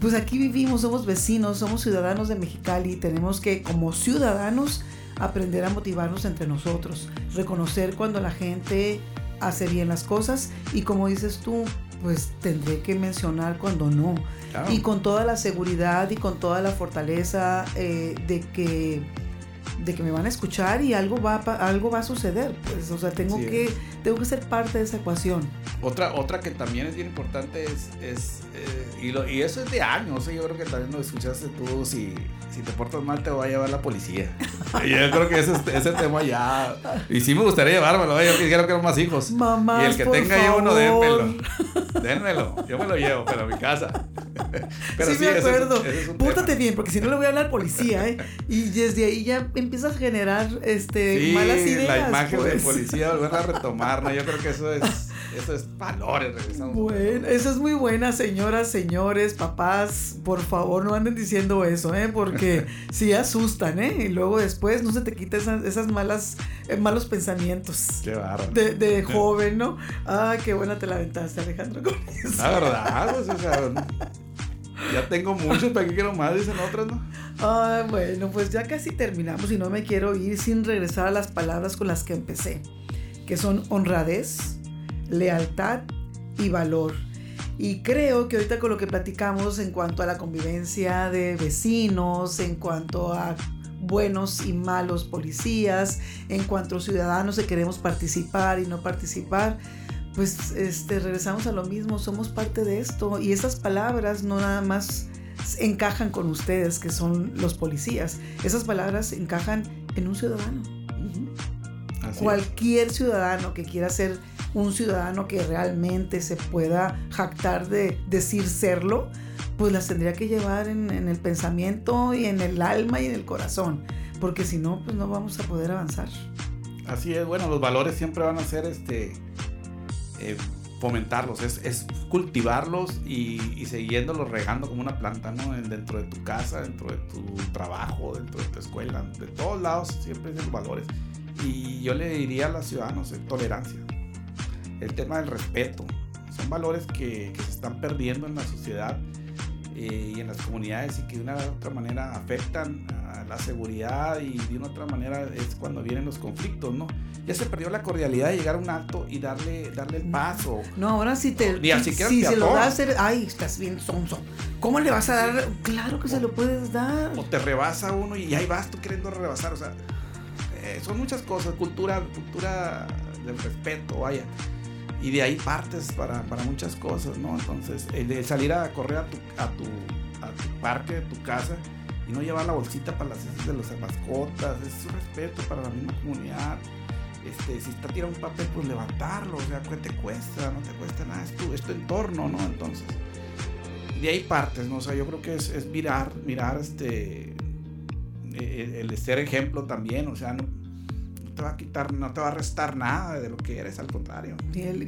pues aquí vivimos, somos vecinos, somos ciudadanos de Mexicali, tenemos que como ciudadanos aprender a motivarnos entre nosotros, reconocer cuando la gente hace bien las cosas y como dices tú, pues tendré que mencionar cuando no. Y con toda la seguridad y con toda la fortaleza eh, de que de que me van a escuchar y algo va algo va a suceder pues o sea tengo que tengo que ser parte de esa ecuación otra otra que también es bien importante es, es eh, y, lo, y eso es de años yo creo que también lo escuchaste tú si si te portas mal te va a llevar la policía. Yo creo que ese, ese tema ya. Y sí me gustaría llevármelo. Yo quisiera que más hijos. Mamá. Y el que tenga yo uno, dénmelo. Dénmelo. Yo me lo llevo, pero a mi casa. Pero sí, me acuerdo. Pórtate bien, porque si no le voy a hablar policía, ¿eh? Y desde ahí ya empiezas a generar este, malas ideas. La imagen del pues. policía, volver a retomar, ¿no? Yo creo que eso es. Eso es valores, regresamos. Bueno, eso es muy buena, señoras, señores, papás. Por favor, no anden diciendo eso, ¿eh? Porque sí asustan, ¿eh? Y luego después no se te quita esas, malas, eh, malos pensamientos. Qué barro. De, de, joven, ¿no? Ay, qué buena te la aventaste, Alejandro, con La verdad, pues, o sea, ya tengo muchos, ¿para qué quiero más? Dicen otras, ¿no? Ay, bueno, pues ya casi terminamos y no me quiero ir sin regresar a las palabras con las que empecé, que son honradez, lealtad y valor. Y creo que ahorita con lo que platicamos en cuanto a la convivencia de vecinos, en cuanto a buenos y malos policías, en cuanto a ciudadanos que queremos participar y no participar, pues este, regresamos a lo mismo, somos parte de esto y esas palabras no nada más encajan con ustedes que son los policías, esas palabras encajan en un ciudadano. Cualquier ciudadano que quiera ser un ciudadano que realmente se pueda jactar de decir serlo, pues las tendría que llevar en, el pensamiento y en el alma y en el corazón, porque si no, pues no vamos a poder avanzar. Así es, bueno, los valores siempre van a ser este eh, fomentarlos, es, cultivarlos y, y, siguiéndolos regando como una planta, ¿no? Dentro de tu casa, dentro de tu trabajo, dentro de tu escuela, de todos lados siempre es los valores. Y yo le diría a los ciudadanos, tolerancia el tema del respeto. Son valores que, se están perdiendo en la sociedad eh, y en las comunidades y que de una u otra manera afectan la seguridad y de una otra manera es cuando vienen los conflictos, ¿no? Ya se perdió la cordialidad de llegar a un acto y darle, darle el paso. No, ahora si te... si, si se lo das, ay, estás bien sonso. ¿Cómo le vas a dar? Claro que se lo puedes dar. O te rebasa uno y ahí vas tú queriendo rebasar. O sea, eh, son muchas cosas. Cultura, cultura del respeto, vaya y de ahí partes para, para muchas cosas, ¿no? Entonces, el de salir a correr a tu, a tu, a tu parque, de tu casa y no llevar la bolsita para las heces de las mascotas, es un respeto para la misma comunidad. Este, si está tirando un papel, pues levantarlo, o sea, ¿qué te cuesta? No te cuesta nada, es tu, es tu entorno, ¿no? Entonces, de ahí partes, ¿no? O sea, yo creo que es, es mirar, mirar este, el ser ejemplo también, o sea, no, te va a quitar, no te va a restar nada de lo que eres, al contrario.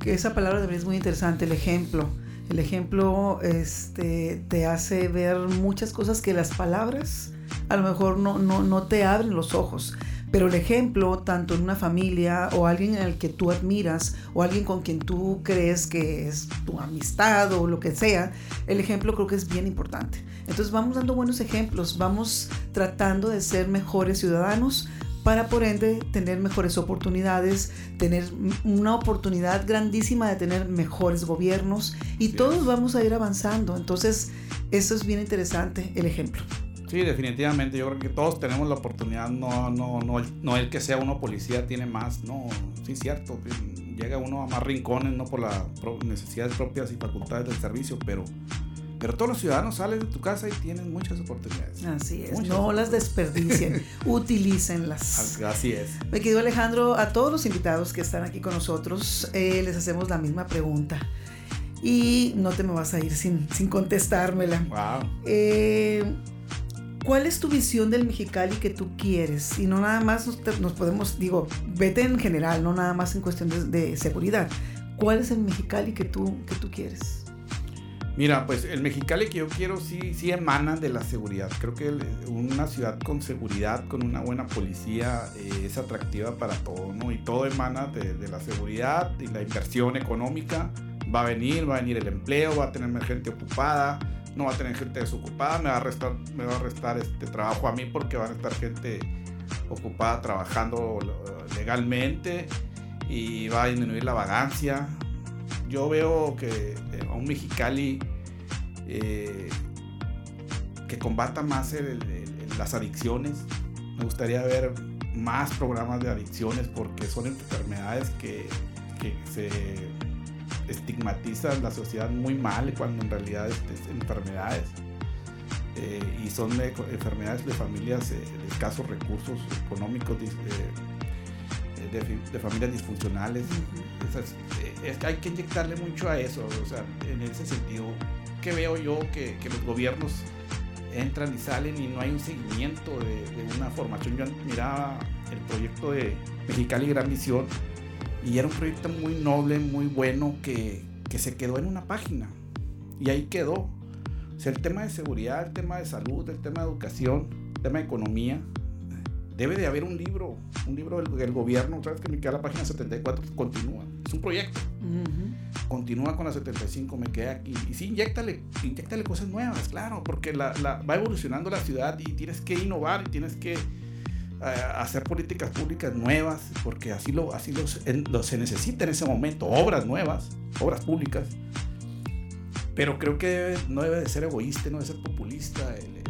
esa palabra también es muy interesante, el ejemplo. El ejemplo este, te hace ver muchas cosas que las palabras a lo mejor no, no, no te abren los ojos. Pero el ejemplo, tanto en una familia o alguien en el que tú admiras o alguien con quien tú crees que es tu amistad o lo que sea, el ejemplo creo que es bien importante. Entonces vamos dando buenos ejemplos, vamos tratando de ser mejores ciudadanos, para por ende tener mejores oportunidades, tener una oportunidad grandísima de tener mejores gobiernos y todos vamos a ir avanzando. Entonces, eso es bien interesante, el ejemplo. Sí, definitivamente. Yo creo que todos tenemos la oportunidad. No, no, no, no el que sea uno policía tiene más. No, sí, cierto. Llega uno a más rincones, no por las necesidades propias y facultades del servicio, pero, pero todos los ciudadanos salen de tu casa y tienen muchas oportunidades. Así es. no las desperdicien, utilícenlas. Así es. Me querido Alejandro, a todos los invitados que están aquí con nosotros, eh, les hacemos la misma pregunta. Y no te me vas a ir sin, sin contestármela. Wow. Eh, ¿Cuál es tu visión del Mexicali que tú quieres? Y no nada más nos, podemos, digo, vete en general, no nada más en cuestión de, seguridad. ¿Cuál es el Mexicali que tú, que tú quieres? Mira, pues el Mexicali que yo quiero sí, sí emana de la seguridad. Creo que una ciudad con seguridad, con una buena policía, eh, es atractiva para todo, ¿no? Y todo emana de, la seguridad y la inversión económica. Va a venir, va a venir el empleo, va a tener gente ocupada no va a tener gente desocupada, me va a restar, me va a restar este trabajo a mí porque van a estar gente ocupada trabajando legalmente y va a disminuir la vagancia. Yo veo que eh, a un Mexicali eh, que combata más las adicciones. Me gustaría ver más programas de adicciones porque son enfermedades que, se estigmatiza la sociedad muy mal cuando en realidad es, enfermedades. Eh, y son enfermedades de familias de escasos recursos económicos, de, familias disfuncionales. hay que inyectarle mucho a eso, o sea, en ese sentido, que veo yo que, que, los gobiernos entran y salen y no hay un seguimiento de, de una formación. Yo miraba el proyecto de Mexicali Gran Misión y era un proyecto muy noble, muy bueno, que, que se quedó en una página. Y ahí quedó. O sea, el tema de seguridad, el tema de salud, el tema de educación, el tema de economía. Debe de haber un libro, un libro del, gobierno, ¿sabes? Que me queda la página 74, continúa. Es un proyecto. Continúa con la 75, me queda aquí. Y sí, inyectale, inyectale cosas nuevas, claro, porque la, la, va evolucionando la ciudad y tienes que innovar y tienes que hacer políticas públicas nuevas, porque así, lo, así lo, se necesita en ese momento, obras nuevas, obras públicas. Pero creo que no debe de ser egoísta, no debe ser populista el,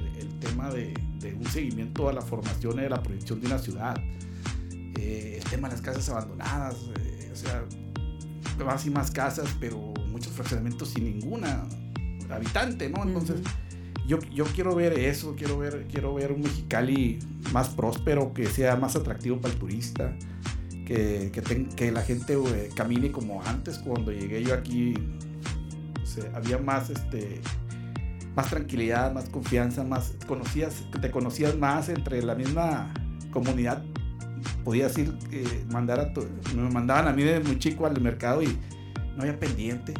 tema de, un seguimiento a la formación y a la proyección de una ciudad. Eh, el tema de las casas abandonadas, eh, o sea, más y más casas, pero muchos fraccionamientos sin ninguna habitante, ¿no? Entonces yo, yo quiero ver eso, quiero ver, quiero ver un Mexicali más próspero, que sea más atractivo para el turista, que, que, que la gente camine como antes, cuando llegué yo aquí, había más, este, más tranquilidad, más confianza, más conocías, te conocías más entre la misma comunidad. Podías ir, eh, mandar a me mandaban a mí de muy chico al mercado y no había pendiente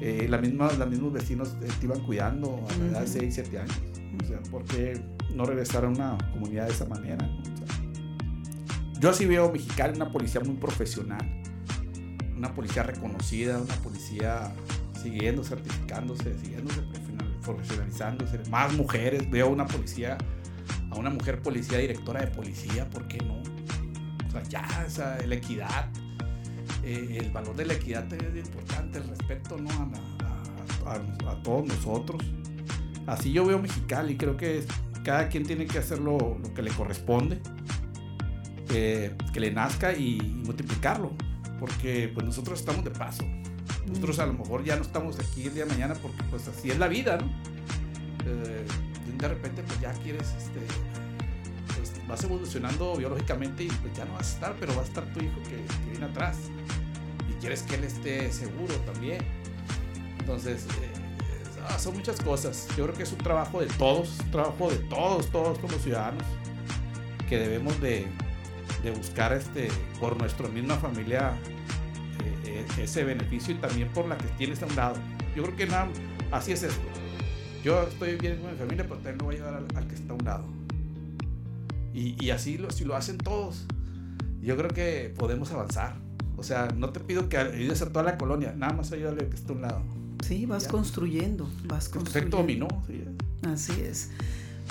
eh, la misma, los mismos vecinos te iban cuidando a la edad de 6, 7 años. O sea, ¿por qué no regresar a una comunidad de esa manera? yo así veo Mexicali una policía muy profesional, una policía reconocida, una policía siguiendo, certificándose, siguiéndose, profesionalizándose, más mujeres, veo una policía, a una mujer policía directora de policía, ¿por qué no? O sea, ya, o sea, la equidad, eh, el valor de la equidad es importante, el respeto ¿no? a, todos nosotros. Así yo veo Mexicali, creo que cada quien tiene que hacer lo, que le corresponde, eh, que le nazca y, multiplicarlo, porque pues nosotros estamos de paso. Nosotros a lo mejor ya no estamos aquí el día de mañana porque pues así es la vida, ¿no? Eh, de repente pues ya quieres, este, pues, vas evolucionando biológicamente y pues ya no vas a estar, pero va a estar tu hijo que, viene atrás quieres que él esté seguro también. Entonces, eh, ah, son muchas cosas. Yo creo que es un trabajo de todos, un trabajo de todos, todos como ciudadanos, que debemos de, de buscar este, por nuestra misma familia eh, eh, ese beneficio y también por la que tienes a un lado. Yo creo que nada, así es esto. Yo estoy bien con mi familia, pero también no voy a ayudar al, que está a un lado. Y, y así lo, si lo hacen todos, yo creo que podemos avanzar. O sea, no te pido que ayudes a toda la colonia, nada más ayúdale al que esté a un lado. Sí, vas construyendo, vas construyendo. Efecto dominó. Así es.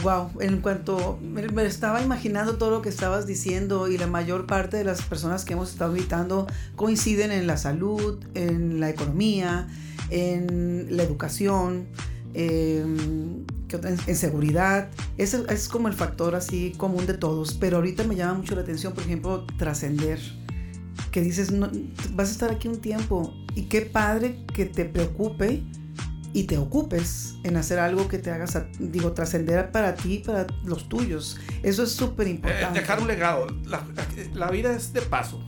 Wow, en cuanto me estaba imaginando todo lo que estabas diciendo y la mayor parte de las personas que hemos estado invitando coinciden en la salud, en la economía, en la educación, em, en, seguridad. Ese es como el factor así común de todos. Pero ahorita me llama mucho la atención, por ejemplo, trascender. Que dices, no, vas a estar aquí un tiempo y qué padre que te preocupe y te ocupes en hacer algo que te hagas, digo, trascender para ti, para los tuyos. Eso es súper importante. Eh, dejar un legado. La, vida es de paso.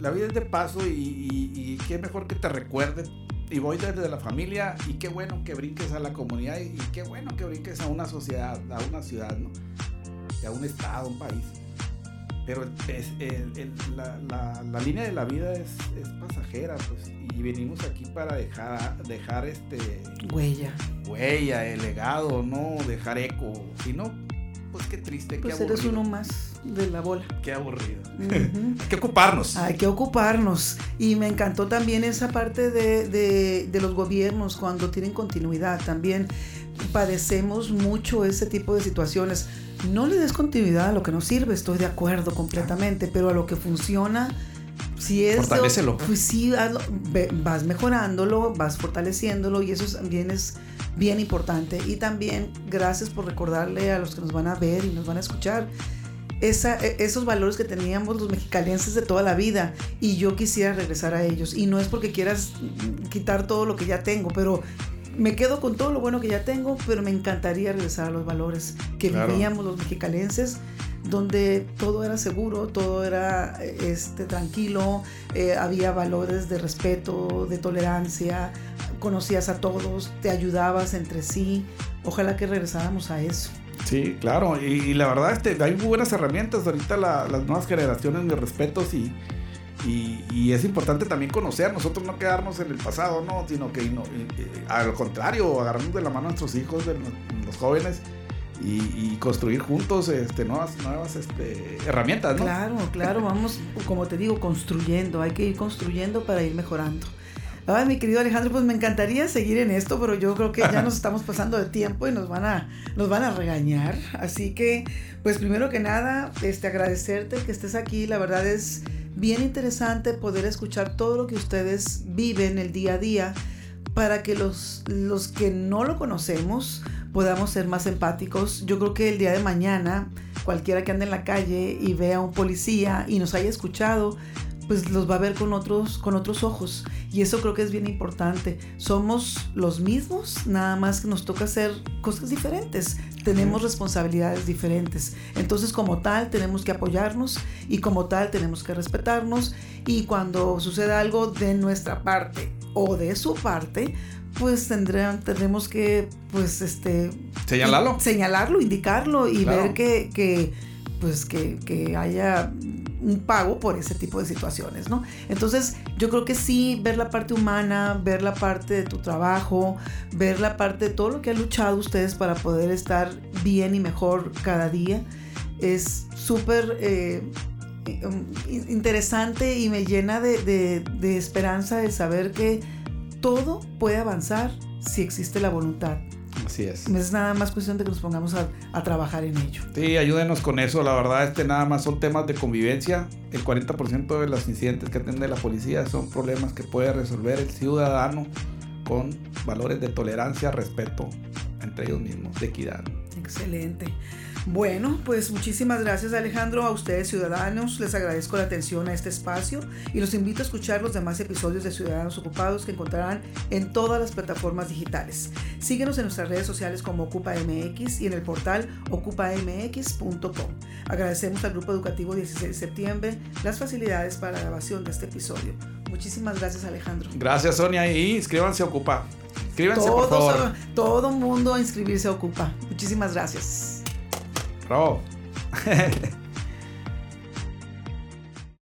La vida es de paso y, y, qué mejor que te recuerde. Y voy desde la familia y qué bueno que brinques a la comunidad y, qué bueno que brinques a una sociedad, a una ciudad, ¿no? a un estado, a un país. Pero es, la, la, línea de la vida es, es pasajera, pues y venimos aquí para dejar, dejar este... Huella. Huella, el legado, no dejar eco. Si no, pues qué triste, pues eres uno más de la bola. Qué aburrido. Hay que ocuparnos. Hay que ocuparnos. Y me encantó también esa parte de, de, de los gobiernos cuando tienen continuidad. También padecemos mucho ese tipo de situaciones. No le des continuidad a lo que no sirve, estoy de acuerdo completamente, pero a lo que funciona si es Fortalecelo. pues sí, vas mejorándolo, vas fortaleciéndolo y eso también es bien importante. Y también gracias por recordarle a los que nos van a ver y nos van a escuchar esa, e, esos valores que teníamos los mexicalenses de toda la vida y yo quisiera regresar a ellos. Y no es porque quieras quitar todo lo que ya tengo, pero me quedo con todo lo bueno que ya tengo, pero me encantaría regresar a los valores que vivíamos los mexicalenses donde todo era seguro, todo era este, tranquilo, eh, había valores de respeto, de tolerancia, conocías a todos, te ayudabas entre sí. Ojalá que regresáramos a eso. Sí, claro, y, la verdad este, hay muy buenas herramientas ahorita las nuevas generaciones de respetos y, y, es importante también conocer, nosotros no quedarnos en el pasado, no, sino que al contrario, agarrarnos de la mano a nuestros hijos, de los jóvenes y, construir juntos este, nuevas, nuevas este, herramientas, ¿no? Claro, claro, vamos, como te digo, construyendo, hay que ir construyendo para ir mejorando. Ay, mi querido Alejandro, pues me encantaría seguir en esto, pero yo creo que ya nos estamos pasando de tiempo y nos van a, nos van a regañar. Así que, pues primero que nada, este, agradecerte que estés aquí. La verdad es bien interesante poder escuchar todo lo que ustedes viven el día a día para que los, los que no lo conocemos podamos ser más empáticos. Yo creo que el día de mañana, cualquiera que ande en la calle y vea a un policía y nos haya escuchado, pues los va a ver con otros, con otros ojos. Y eso creo que es bien importante. Somos los mismos, nada más que nos toca hacer cosas diferentes. Tenemos responsabilidades diferentes. Entonces, como tal, tenemos que apoyarnos y como tal, tenemos que respetarnos. Y cuando suceda algo de nuestra parte o de su parte, pues tendrán, tendremos que, pues, este... Señalarlo. Señalarlo, indicarlo y ver que, que pues, que, que, haya un pago por ese tipo de situaciones, ¿no? Entonces, yo creo que sí, ver la parte humana, ver la parte de tu trabajo, ver la parte de todo lo que han luchado ustedes para poder estar bien y mejor cada día, es súper... Eh, interesante y me llena de, de, de esperanza de saber que todo puede avanzar si existe la voluntad. Así es. Es nada más cuestión de que nos pongamos a, trabajar en ello. Sí, ayúdenos con eso. La verdad, este nada más son temas de convivencia. El 40% de los incidentes que atiende la policía son problemas que puede resolver el ciudadano con valores de tolerancia, respeto entre ellos mismos, de equidad. Excelente. Bueno, pues muchísimas gracias Alejandro, a ustedes ciudadanos, les agradezco la atención a este espacio y los invito a escuchar los demás episodios de Ciudadanos Ocupados que encontrarán en todas las plataformas digitales. Síguenos en nuestras redes sociales como OcupaMX y en el portal ocupamx.com. Agradecemos al Grupo Educativo 16 de septiembre las facilidades para la grabación de este episodio. Muchísimas gracias Alejandro. Gracias Sonia y inscríbanse a Ocupa. Inscríbanse por favor. Todo mundo a inscribirse a Ocupa. Muchísimas gracias. Pro.